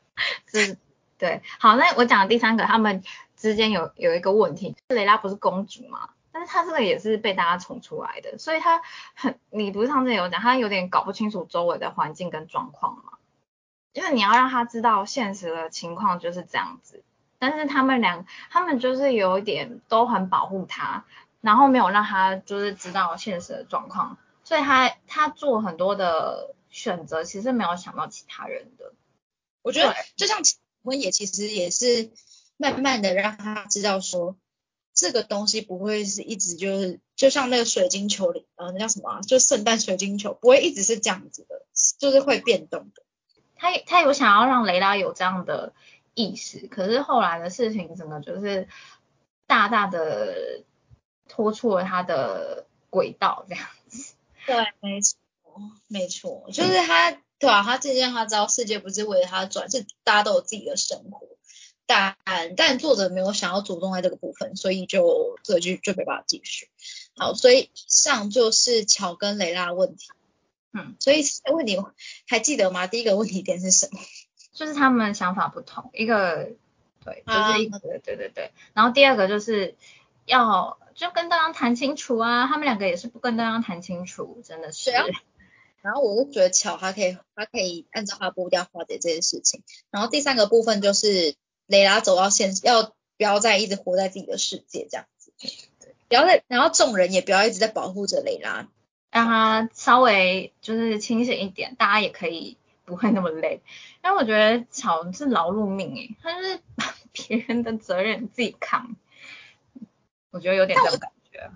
是，对，好，那我讲的第三个，他们之间有有一个问题，雷拉不是公主嘛，但是她这个也是被大家宠出来的，所以她很，你不是上次有讲，她有点搞不清楚周围的环境跟状况嘛，因为你要让她知道现实的情况就是这样子，但是他们两，他们就是有一点都很保护她，然后没有让她就是知道现实的状况，所以她她做很多的。选择其实没有想到其他人的，我觉得就像婚也其实也是慢慢的让他知道说这个东西不会是一直就是就像那个水晶球里呃那叫什么就圣诞水晶球不会一直是这样子的，就是会变动的。他他有想要让雷拉有这样的意识，可是后来的事情怎么就是大大的拖出了他的轨道这样子。对，没错。没错，就是他，对啊，他渐渐他知道世界不是为了他转，是大家都有自己的生活，但但作者没有想要主动在这个部分，所以就这就就没办法继续。好，所以以上就是乔跟雷拉的问题。嗯，所以问题还记得吗？第一个问题点是什么？就是他们想法不同，一个对，就啊是一个、对对对，然后第二个就是要就跟对方谈清楚啊，他们两个也是不跟对方谈清楚，真的是然后我就觉得巧他可以，他可以按照他步调化解这件事情。然后第三个部分就是雷拉走到现，要不要再一直活在自己的世界这样子，不要再，然后众人也不要一直在保护着雷拉。让他稍微就是清醒一点，大家也可以不会那么累。因为我觉得巧是劳碌命诶，他是 别人的责任自己扛，我觉得有点这种感觉。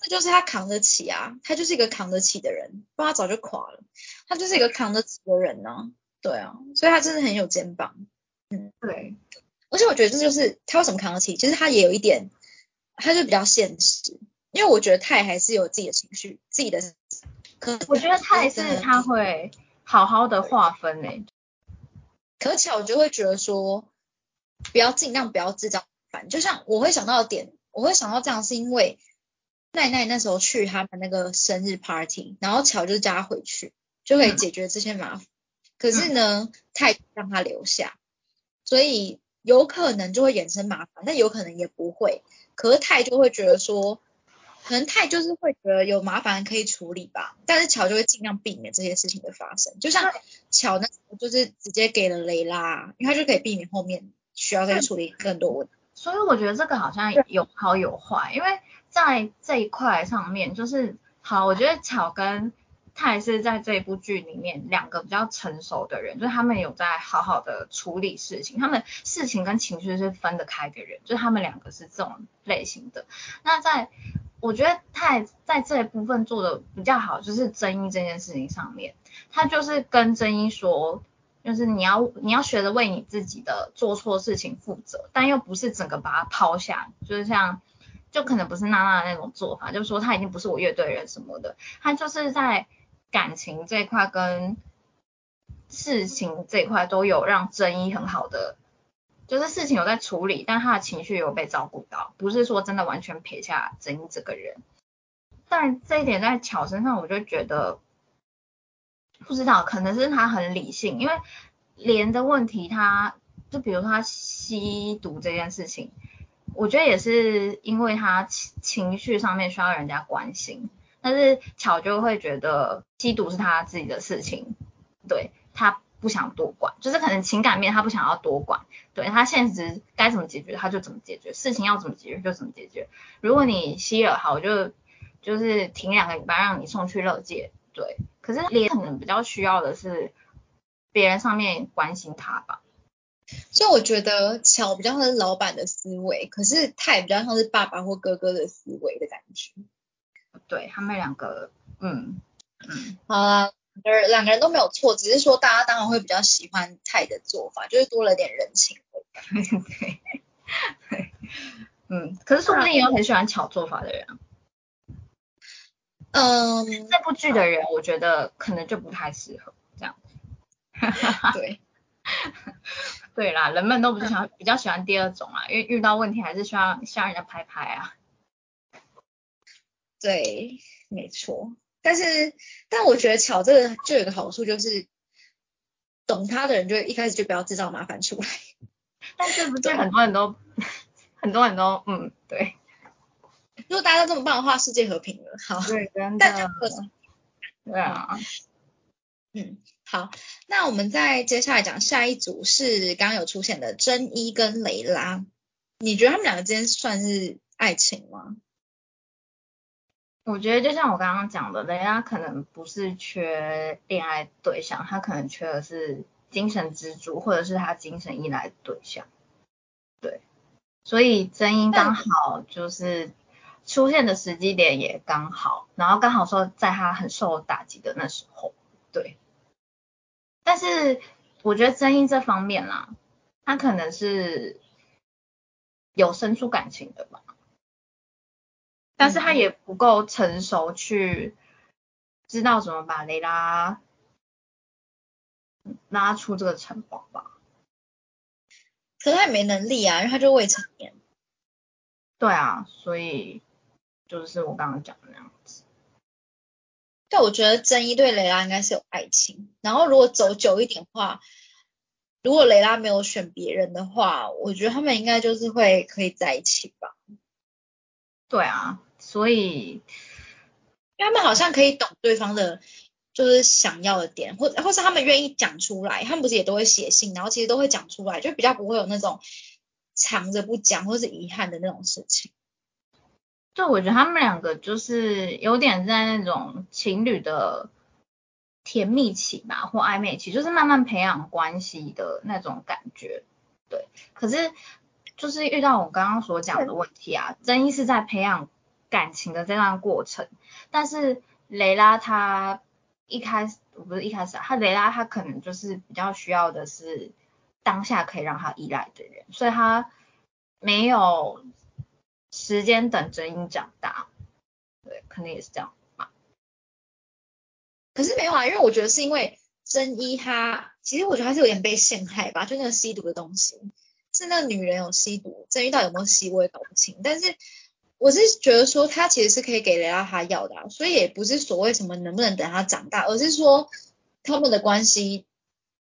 这就是他扛得起啊，他就是一个扛得起的人，不然他早就垮了。他就是一个扛得起的人呢、对啊，所以他真的很有肩膀。嗯对，而且我觉得这就是他为什么扛得起，其实他也有一点，他就比较现实，因为我觉得泰还是有自己的情绪，自己的。可我觉得他也是他会好好的划分诶。可巧我就会觉得说，不要尽量不要制造麻烦。就像我会想到的点，我会想到这样是因为奈奈那时候去他们那个生日 party，然后乔就叫他回去，就可以解决这些麻烦。可是呢，泰让他留下，所以有可能就会衍生麻烦，但有可能也不会。可是泰就会觉得说，可能泰就是会觉得有麻烦可以处理吧，但是乔就会尽量避免这些事情的发生。就像乔那时候就是直接给了雷拉，因为他就可以避免后面需要再处理更多问题。所以我觉得这个好像有好有坏，因为在这一块上面，就是好，我觉得巧跟泰是在这一部剧里面两个比较成熟的人，就是他们有在好好的处理事情，他们事情跟情绪是分得开的人，就是他们两个是这种类型的。那在我觉得泰在这一部分做的比较好，就是争议这件事情上面，他就是跟争议说。就是你要你要学着为你自己的做错事情负责，但又不是整个把它抛下，就是像就可能不是娜娜的那种做法，就是说他已经不是我乐队人什么的，他就是在感情这一块跟事情这一块都有让真一很好的，就是事情有在处理，但他的情绪有被照顾到，不是说真的完全撇下真一这个人。但这一点在巧身上，我就觉得。不知道，可能是他很理性，因为连的问题他，就比如说他吸毒这件事情，我觉得也是因为他情情绪上面需要人家关心，但是巧就会觉得吸毒是他自己的事情，对他不想多管，就是可能情感面他不想要多管，对他现实该怎么解决他就怎么解决，事情要怎么解决就怎么解决。如果你吸了好，就就是停两个礼拜让你送去乐界，对。可是你可能比较需要的是别人上面关心他吧，所以我觉得巧比较像是老板的思维，可是泰比较像是爸爸或哥哥的思维的感觉。对他们两个，嗯嗯，好啦，两个人两个人都没有错，只是说大家当然会比较喜欢泰的做法，就是多了点人情味。对对，嗯，可是说不定也有很喜欢巧做法的人啊。嗯，这部剧的人，我觉得可能就不太适合这样。对，对啦，人们都不是想比较喜欢第二种啊，因为遇到问题还是需要需要人家拍拍啊。对，没错。但是，但我觉得巧这个就有个好处，就是懂他的人就一开始就不要制造麻烦出来。但这部剧很多人都 很多人都嗯对。如果大家都这么棒的话，世界和平了。好，对，真但的。对啊。嗯，嗯好，那我们再接下来讲下一组是刚刚有出现的真一跟雷拉，你觉得他们两个之间算是爱情吗？我觉得就像我刚刚讲的，雷拉可能不是缺恋爱对象，他可能缺的是精神支柱，或者是他精神依赖对象。对，所以真一刚好就是出现的时机点也刚好，然后刚好说在他很受打击的那时候，对。但是我觉得真一这方面啦，他可能是有生出感情的吧。但是他也不够成熟去知道怎么把雷拉拉出这个城堡吧。可是他也没能力啊，因为他就未成年。对啊，所以就是我刚刚讲的那样子。对，我觉得真一对雷拉应该是有爱情，然后如果走久一点的话，如果雷拉没有选别人的话，我觉得他们应该就是会可以在一起吧。对啊，所以因为他们好像可以懂对方的，就是想要的点，或或是他们愿意讲出来，他们不是也都会写信，然后其实都会讲出来，就比较不会有那种藏着不讲或是遗憾的那种事情。就我觉得他们两个就是有点在那种情侣的甜蜜期吧，或暧昧期，就是慢慢培养关系的那种感觉。对，可是就是遇到我刚刚所讲的问题啊，争议是在培养感情的这段过程，但是雷拉她一开始我不是一开始啊，她雷拉她可能就是比较需要的是当下可以让她依赖的人，所以她没有。时间等真音长大，对，可能也是这样吧。可是没有啊，因为我觉得是因为真一他，其实我觉得他是有点被陷害吧，就那个吸毒的东西，是那个女人有吸毒，真一到有没有吸我也搞不清。但是我是觉得说他其实是可以给雷拉他要的，所以也不是所谓什么能不能等他长大，而是说他们的关系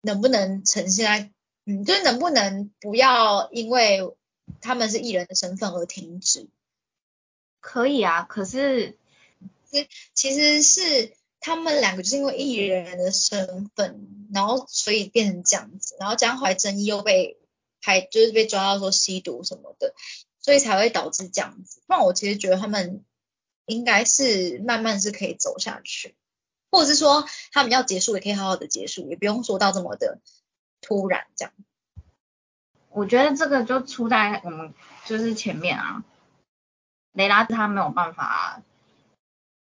能不能呈现在，嗯，就是能不能不要因为。他们是艺人的身份而停止，可以啊，可是其其实是他们两个就是因为艺人的身份，然后所以变成这样子，然后江淮真一又被还就是被抓到说吸毒什么的，所以才会导致这样子。那我其实觉得他们应该是慢慢是可以走下去，或者是说他们要结束也可以好好的结束，也不用说到这么的突然这样。我觉得这个就出在我们就是前面啊，雷拉他没有办法，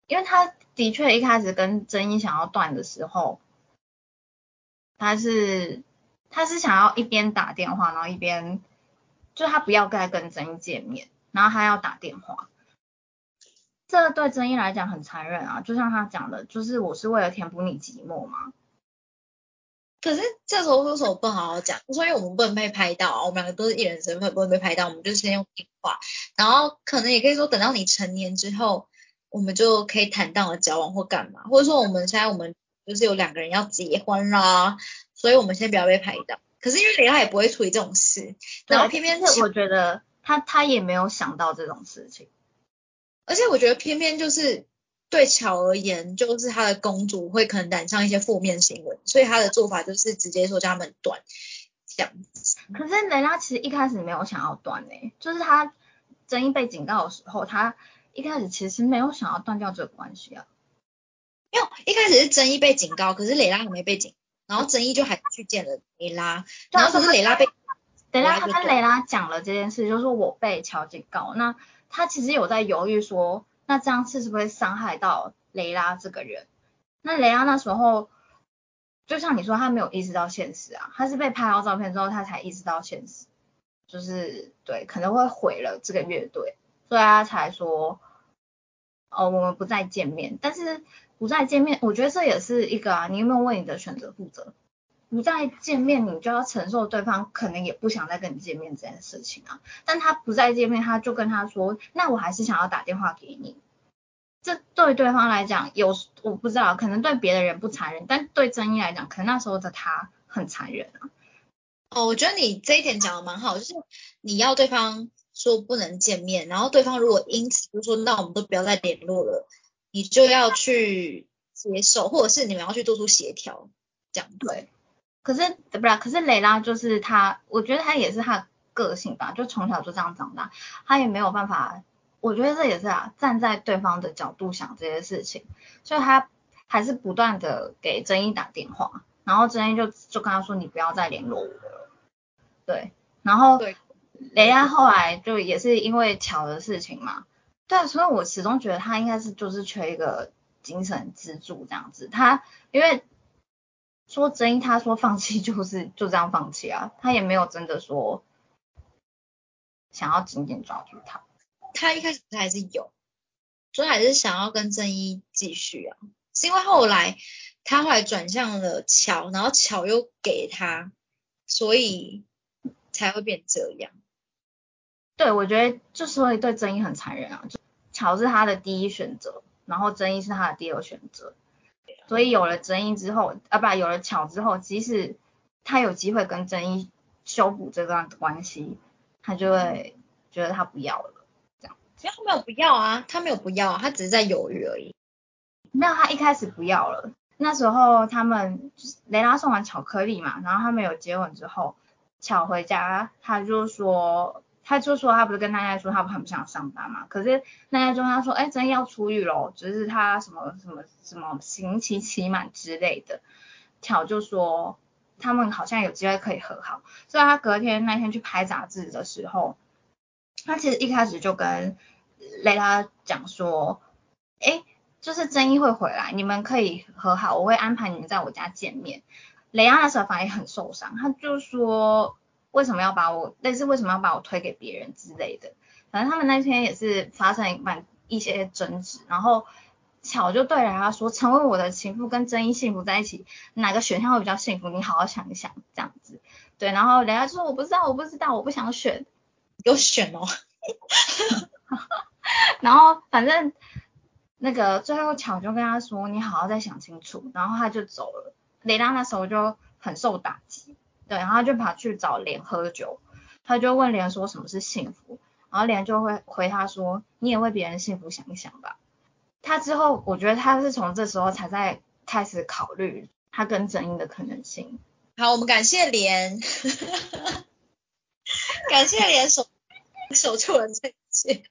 因为他的确一开始跟真一想要断的时候，他是他是想要一边打电话，然后一边就他不要再跟真一见面，然后他要打电话，这对真一来讲很残忍啊，就像他讲的，就是我是为了填补你寂寞嘛。可是这时候为什么不好好讲？说因为我们不能被拍到，我们两个都是艺人身份，不能被拍到，我们就先用电话。然后可能也可以说，等到你成年之后，我们就可以坦荡的交往或干嘛，或者说我们现在我们就是有两个人要结婚啦，所以我们先不要被拍到。可是因为雷拉也不会处理这种事，然后偏偏是我觉得他他也没有想到这种事情，而且我觉得偏偏就是。对乔而言，就是他的公主会可能染上一些负面新闻，所以他的做法就是直接说叫他们断这样子。可是雷拉其实一开始没有想要断诶，就是他争议被警告的时候，他一开始其实没有想要断掉这个关系啊。因为一开始是争议被警告，可是蕾拉还没被警，然后争议就还去见了雷拉，然后可是蕾拉被，蕾拉他跟蕾拉讲了这件事，就是我被乔警告，那他其实有在犹豫说。那这样是不是会伤害到雷拉这个人？那雷拉那时候，就像你说，他没有意识到现实啊，他是被拍到照片之后，他才意识到现实，就是对，可能会毁了这个乐队，所以他才说，哦，我们不再见面。但是不再见面，我觉得这也是一个啊，你有没有为你的选择负责？不再见面，你就要承受对方可能也不想再跟你见面这件事情啊。但他不再见面，他就跟他说，那我还是想要打电话给你。这对对方来讲有我不知道，可能对别的人不残忍，但对曾毅来讲，可能那时候的他很残忍啊。哦，我觉得你这一点讲的蛮好，就是你要对方说不能见面，然后对方如果因此就说那我们都不要再联络了，你就要去接受，或者是你们要去做出协调，这样对。可是不是，可是蕾拉就是他，我觉得他也是他个性吧，就从小就这样长大，他也没有办法，我觉得这也是啊，站在对方的角度想这些事情，所以他还是不断的给曾毅打电话，然后曾毅就就跟他说你不要再联络我了，对，然后蕾拉后来就也是因为巧的事情嘛，对，所以我始终觉得他应该是就是缺一个精神支柱这样子，他因为。说真，他说放弃就是就这样放弃啊，他也没有真的说想要紧紧抓住他。他一开始还是有，所以还是想要跟正一继续啊，是因为后来他后来转向了乔，然后乔又给他，所以才会变这样。对，我觉得就所以对正一很残忍啊，就乔是他的第一选择，然后争议是他的第二选择。所以有了争议之后，啊不，有了巧之后，即使他有机会跟争议修补这段关系，他就会觉得他不要了。这样，其实他没有不要啊，他没有不要，他只是在犹豫而已。没有，他一开始不要了。那时候他们就是雷拉送完巧克力嘛，然后他们有接吻之后，巧回家，他就说，他就说他不是跟奈奈说他很不想上班嘛，可是奈奈就跟他说，哎，真要出狱喽，只是他什么什么什么刑期期满之类的，巧就说他们好像有机会可以和好，所以他隔天那天去拍杂志的时候，他其实一开始就跟雷拉讲说，哎。就是争议会回来，你们可以和好，我会安排你们在我家见面。雷拉那时候反而很受伤，他就说为什么要把我，类似为什么要把我推给别人之类的。反正他们那天也是发生蛮一些争执，然后巧就对雷亚说，成为我的情妇跟真一幸福在一起，哪个选项会比较幸福？你好好想一想，这样子。对，然后人家就说我不知道，我不知道，我不想选，有选哦。然后反正。那个最后巧就跟他说，你好好再想清楚，然后他就走了。雷拉那时候就很受打击，对，然后就跑去找莲喝酒，他就问莲说什么是幸福，然后莲就会回他说，你也为别人幸福想一想吧。他之后我觉得他是从这时候才在开始考虑他跟正英的可能性。好，我们感谢莲，感谢莲守守住了这一切。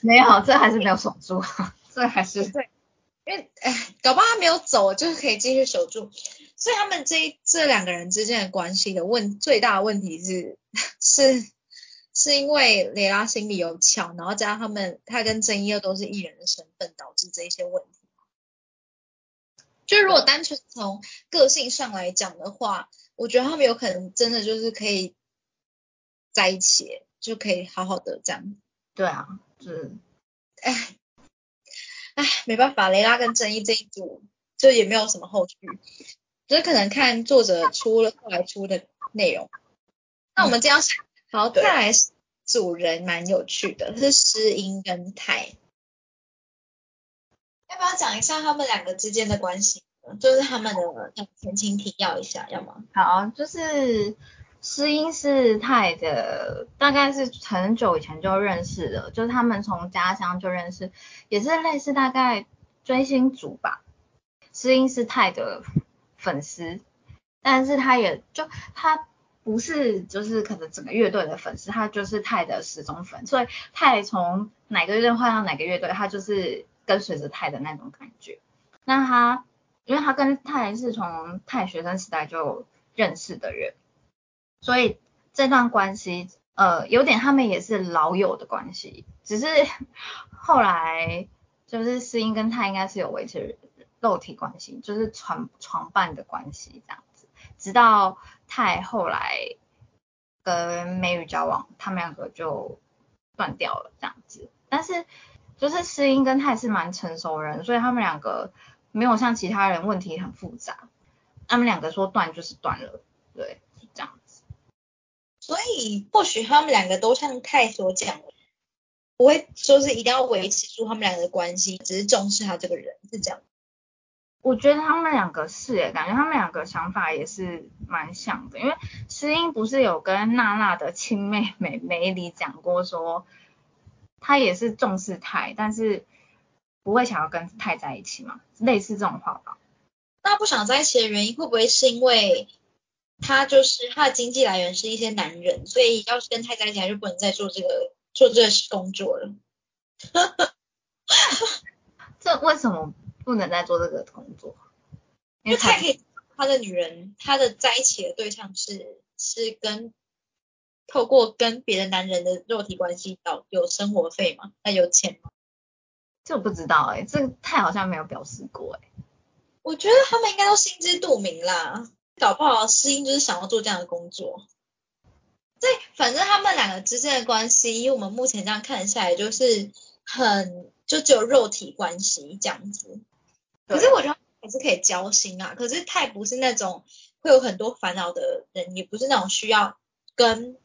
没有，这还是没有守住，这还是对，因为哎，搞不好他没有走，就是可以继续守住。所以他们这这两个人之间的关系的问最大的问题是 是是因为雷拉心里有巧，然后加上他们他跟真一又都是艺人的身份，导致这一些问题。就如果单纯从个性上来讲的话，我觉得他们有可能真的就是可以在一起，就可以好好的这样。对啊，是，哎，哎，没办法，雷拉跟正义这一组就也没有什么后续，就是可能看作者出了后来出的内容。那我们这样想，好，再来主人蛮有趣的，是诗音跟泰，要不要讲一下他们两个之间的关系？就是他们的前情提要一下，要吗？好，就是。诗音是泰的，大概是很久以前就认识的，就是他们从家乡就认识，也是类似大概追星族吧。诗音是泰的粉丝，但是他也就他不是就是可能整个乐队的粉丝，他就是泰的死忠粉，所以泰从哪个乐队换到哪个乐队，他就是跟随着泰的那种感觉。那他因为他跟泰是从泰学生时代就认识的人。所以这段关系，呃，有点他们也是老友的关系，只是后来就是诗音跟他应该是有维持肉体关系，就是床床伴的关系这样子，直到泰后来跟美羽交往，他们两个就断掉了这样子。但是就是诗音跟泰是蛮成熟人，所以他们两个没有像其他人问题很复杂，他们两个说断就是断了，对。这样子所以或许他们两个都像泰所讲，不会说是一定要维持住他们两个的关系，只是重视他这个人，是这样。我觉得他们两个是诶，感觉他们两个想法也是蛮像的，因为诗音不是有跟娜娜的亲妹妹梅里讲过说，她也是重视泰，但是不会想要跟泰在一起嘛，类似这种话吧。那不想在一起的原因会不会是因为？他就是他的经济来源是一些男人，所以要是跟泰在一起，他就不能再做这个做这个工作了。这为什么不能再做这个工作？因为他可以，他的女人，他的在一起的对象是是跟透过跟别的男人的肉体关系到有生活费吗？那有钱吗？这我不知道哎，这个泰好像没有表示过哎。我觉得他们应该都心知肚明啦。搞不好诗音就是想要做这样的工作，所以反正他们两个之间的关系，以我们目前这样看下来，就是很就只有肉体关系这样子。可是我觉得还是可以交心啊。可是他也不是那种会有很多烦恼的人，也不是那种需要跟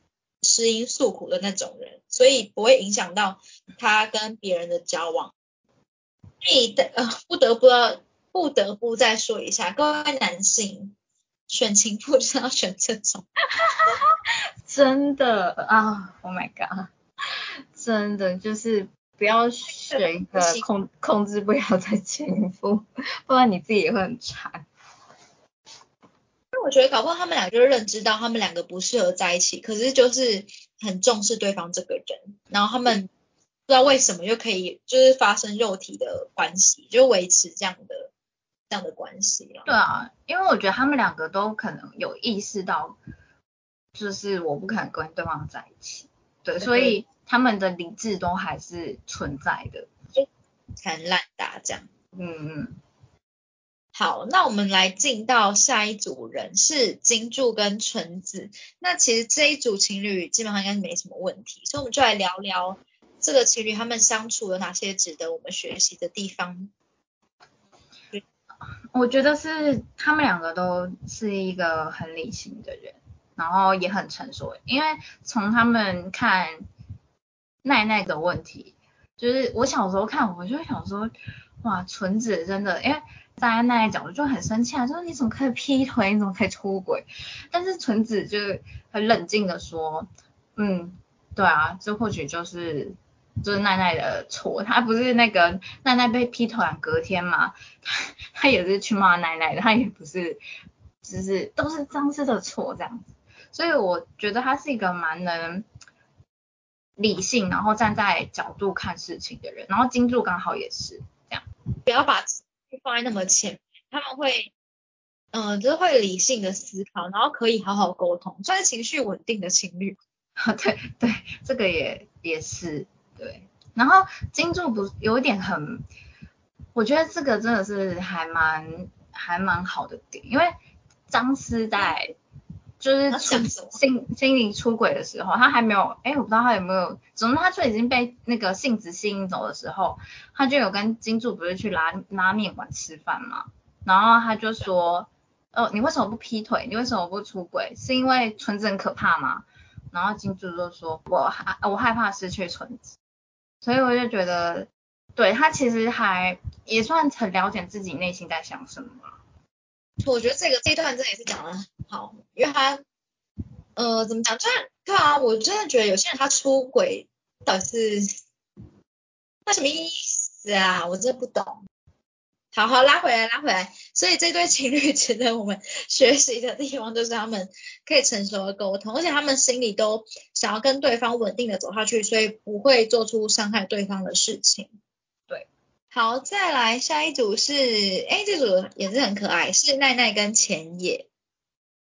失音诉苦的那种人，所以不会影响到他跟别人的交往。你的呃不得不要不得不再说一下，各位男性选情妇就 是要选这种，真的啊，Oh my god，真的就是不要选一个控控制不了的前夫，不然你自己也会很惨。因为我觉得搞不好他们俩就是认知到他们两个不适合在一起，可是就是很重视对方这个人，然后他们。不知道为什么又可以就是发生肉体的关系，就维持这样的这样的关系了。对啊，因为我觉得他们两个都可能有意识到，就是我不可能跟对方在一起，对，所以他们的理智都还是存在的，就很烂打这样。嗯嗯。好，那我们来进到下一组人是金柱跟纯子，那其实这一组情侣基本上应该是没什么问题，所以我们就来聊聊。这个情侣他们相处有哪些值得我们学习的地方？我觉得是他们两个都是一个很理性的人，然后也很成熟。因为从他们看奈奈的问题，就是我小时候看，我就想说，哇，纯子真的，因为站在奈奈角度就很生气啊，说你怎么可以劈腿，你怎么可以出轨？但是纯子就很冷静的说，嗯，对啊，这或许就是。就是奈奈的错，他不是那个奈奈被劈腿隔天嘛，他他也是去骂奈奈的，他也不是，只是都是张思的错这样子，所以我觉得他是一个蛮能理性，然后站在角度看事情的人，然后金柱刚好也是这样，不要把放在那么前，他们会，嗯，就是会理性的思考，然后可以好好沟通，算是情绪稳定的情侣。对对，这个也也是。对，然后金柱不有一点很，我觉得这个真的是还蛮还蛮好的点，因为张思在就是心心心灵出轨的时候，他还没有，哎，我不知道他有没有，总之他就已经被那个性子吸引走的时候，他就有跟金柱不是去拉拉面馆吃饭嘛，然后他就说，哦，你为什么不劈腿？你为什么不出轨？是因为纯子很可怕吗？然后金柱就说，我害我害怕失去纯子。所以我就觉得，对他其实还也算很了解自己内心在想什么。我觉得这个这段真的也是讲的很好，因为他，呃，怎么讲？就是对啊，我真的觉得有些人他出轨到底是那什么意思啊？我真的不懂。好好拉回来，拉回来。所以这对情侣值得我们学习的地方，就是他们可以成熟的沟通，而且他们心里都想要跟对方稳定的走下去，所以不会做出伤害对方的事情。对，好，再来下一组是，哎，这组也是很可爱，是奈奈跟浅野。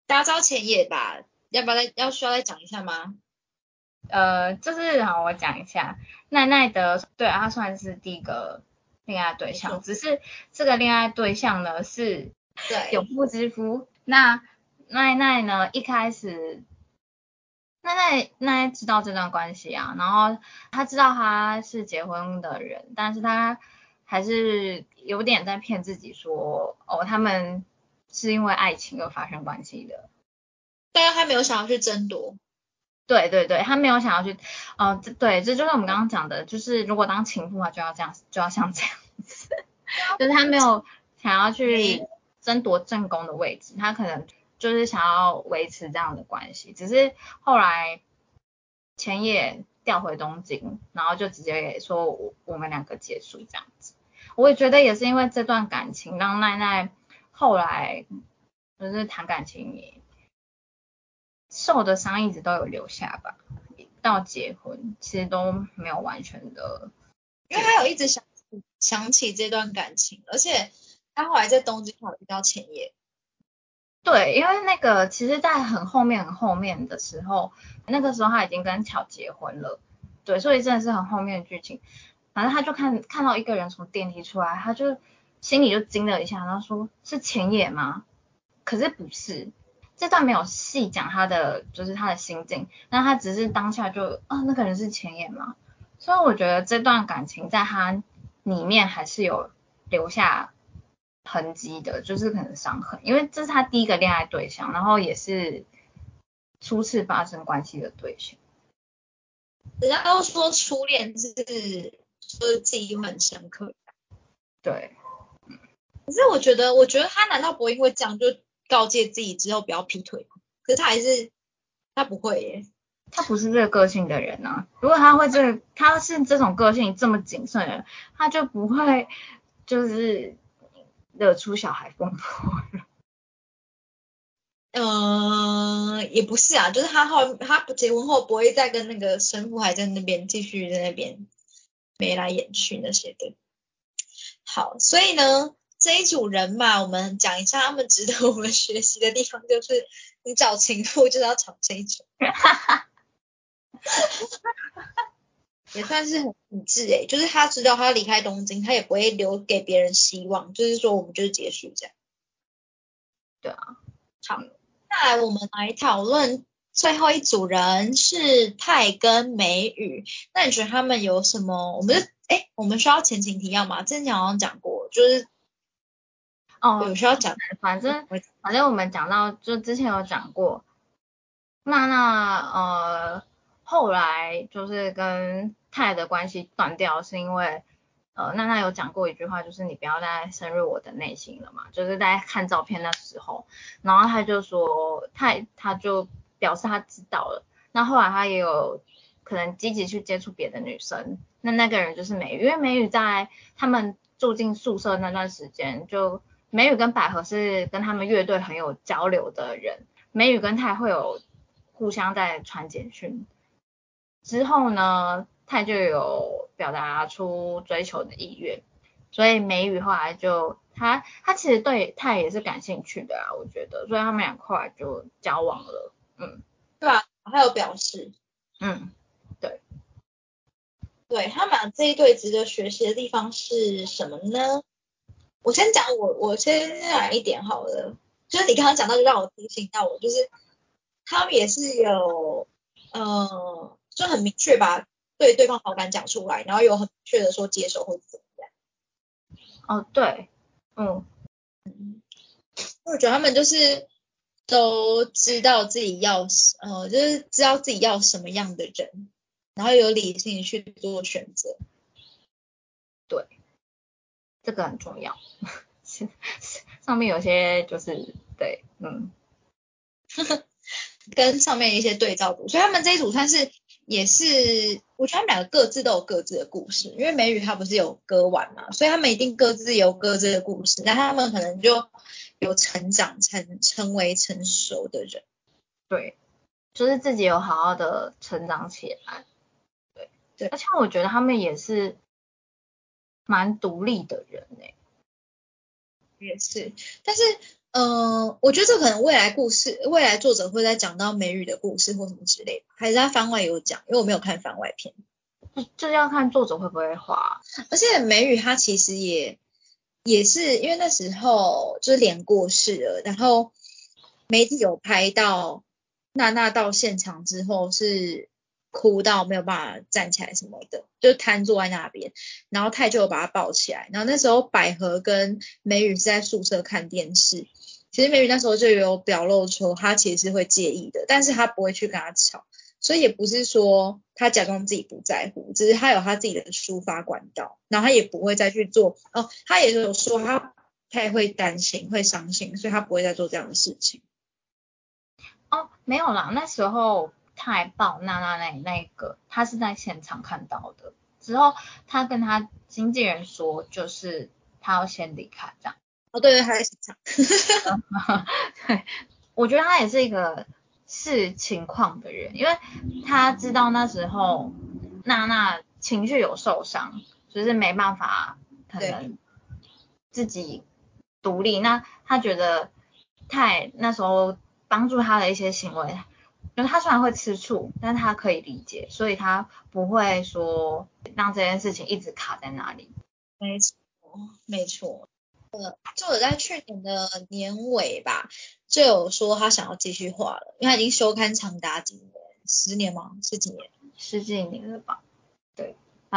大家知道浅野吧？要不要再要需要再讲一下吗？呃，就是好，我讲一下奈奈的，对，他算是第一个。恋爱对象，只是这个恋爱对象呢是有妇之夫。那奈奈呢一开始，奈奈奈奈知道这段关系啊，然后他知道他是结婚的人，但是他还是有点在骗自己说，哦，他们是因为爱情而发生关系的。但是他没有想要去争夺。对对对，他没有想要去，哦，这对，这就是我们刚刚讲的，就是如果当情妇的话，就要这样，就要像这样子，就是他没有想要去争夺正宫的位置，他可能就是想要维持这样的关系，只是后来前野调回东京，然后就直接说我我们两个结束这样子，我也觉得也是因为这段感情让奈奈后来就是谈感情也。受的伤一直都有留下吧，到结婚其实都没有完全的，因为他有一直想想起这段感情，而且他后来在东京有遇到前夜。对，因为那个其实，在很后面很后面的时候，那个时候他已经跟巧结婚了，对，所以真的是很后面的剧情。反正他就看看到一个人从电梯出来，他就心里就惊了一下，然后说是前野吗？可是不是。这段没有细讲他的，就是他的心境，那他只是当下就啊，那个人是前眼嘛，所以我觉得这段感情在他里面还是有留下痕迹的，就是可能伤痕，因为这是他第一个恋爱对象，然后也是初次发生关系的对象，人家都说初恋是就是记忆很深刻，对，可是我觉得，我觉得他难道不会因为这样就告诫自己之后不要劈腿吗？可是他还是他不会耶，他不是这个个性的人啊。如果他会这个，他是这种个性这么谨慎的人，他就不会就是惹出小孩风波了。嗯、也不是啊，就是他后他不结婚后不会再跟那个生父还在那边继续在那边眉来眼去那些的。好，所以呢，这一组人嘛，我们讲一下他们值得我们学习的地方，就是 你找情妇就是要找这一种，也算是很理智诶，就是他知道他离开东京，他也不会留给别人希望，就是说我们就是结束这样。对啊，好，再来我们来讨论最后一组人是泰跟美语，那你觉得他们有什么？我们是哎，我们需要前情提要吗？之前好像讲过，就是哦有，需要讲。反正反正我们讲到，就之前有讲过，娜娜呃后来就是跟泰的关系断掉，是因为呃娜娜有讲过一句话，就是你不要再深入我的内心了嘛，就是在看照片那时候，然后他就说泰他就表示他知道了，那后来他也有可能积极去接触别的女生，那那个人就是美宇，因为美宇在他们住进宿舍那段时间就。美宇跟百合是跟他们乐队很有交流的人，美宇跟泰会有互相在传简讯。之后呢，泰就有表达出追求的意愿，所以美宇后来就他他其实对泰也是感兴趣的啊，我觉得，所以他们俩后来就交往了。嗯对吧？还有表示，嗯，对对他们俩这一对值得学习的地方是什么呢？我先讲我我先讲一点好了，就是你刚刚讲到就让我提醒到我，就是他们也是有呃就很明确把对对方好感讲出来，然后有很明确的说接受或者怎么样。哦对，嗯我觉得他们就是都知道自己要呃就是知道自己要什么样的人，然后有理性去做选择。对，这个很重要。上面有些就是对，嗯。跟上面一些对照组，所以他们这一组算是也是，我觉得他们两个各自都有各自的故事，因为美语他不是有歌玩嘛，所以他们一定各自有各自的故事，那他们可能就有成长成成为成熟的人。对，就是自己有好好的成长起来。对对而且我觉得他们也是蛮独立的人诶、也是，但是，呃，我觉得这可能未来故事，未来作者会在讲到美语的故事或什么之类的，还是在番外有讲，因为我没有看番外篇。就这要看作者会不会画。而且美语它其实也也是因为那时候就是脸过世了，然后媒体有拍到娜娜到现场之后是哭到没有办法站起来什么的，就瘫坐在那边，然后泰就把她抱起来，然后那时候百合跟美语是在宿舍看电视。其实美语那时候就有表露出她其实是会介意的，但是她不会去跟他吵，所以也不是说他假装自己不在乎，只是他有他自己的抒发管道，然后他也不会再去做哦，他也有说他他也会担心会伤心，所以他不会再做这样的事情。哦，没有啦，那时候泰抱娜娜那那个，他是在现场看到的。之后他跟他经纪人说，就是他要先离开这样。哦，对对，他在现场。对，我觉得他也是一个视情况的人，因为他知道那时候娜娜情绪有受伤，就是没办法可能自己独立。那他觉得太那时候帮助他的一些行为，就是他虽然会吃醋，但他可以理解，所以他不会说让这件事情一直卡在那里。没错，没错。呃，作者在去年的年尾吧，就有说他想要继续画了，因为他已经休刊长达几年，十年吗？是几年？十几年了吧？对，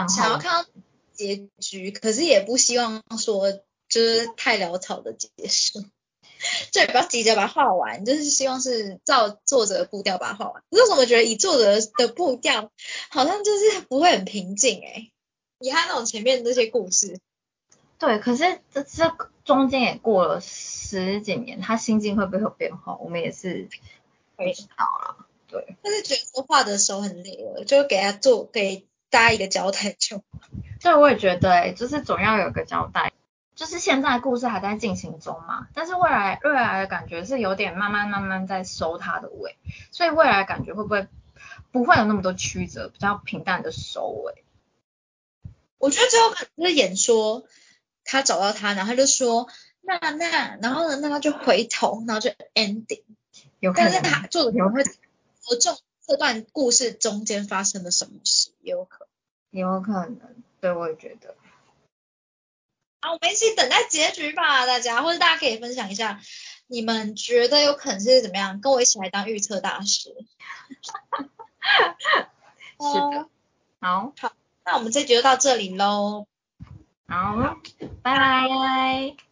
想要看到结局，可是也不希望说就是太潦草的结束。就也不要急着把它画完，就是希望是照作者的步调把它画完。可是我怎么觉得以作者的步调，好像就是不会很平静哎、以他那种前面那些故事，对，可是这这中间也过了十几年，他心境会不会有变化，我们也是不知道啦。对，但是觉得说话的时候很累了，就给他做给大家一个交代就好。对，我也觉得、欸，就是总要有个交代。就是现在故事还在进行中嘛，但是未来未来的感觉是有点慢慢慢慢在收它的尾，所以未来感觉会不会不会有那么多曲折，比较平淡的收尾？我觉得最后可能是演说他找到他，然后他就说娜娜，然后呢，那他就回头，然后就 ending。有可能但是他作者可能会着重这段故事中间发生了什么事，也有可能。有可能，对我也觉得。好，我们一起等待结局吧，大家，或者大家可以分享一下，你们觉得有可能是怎么样？跟我一起来当预测大师。是的，好，那我们这集就到这里喽。好，拜拜。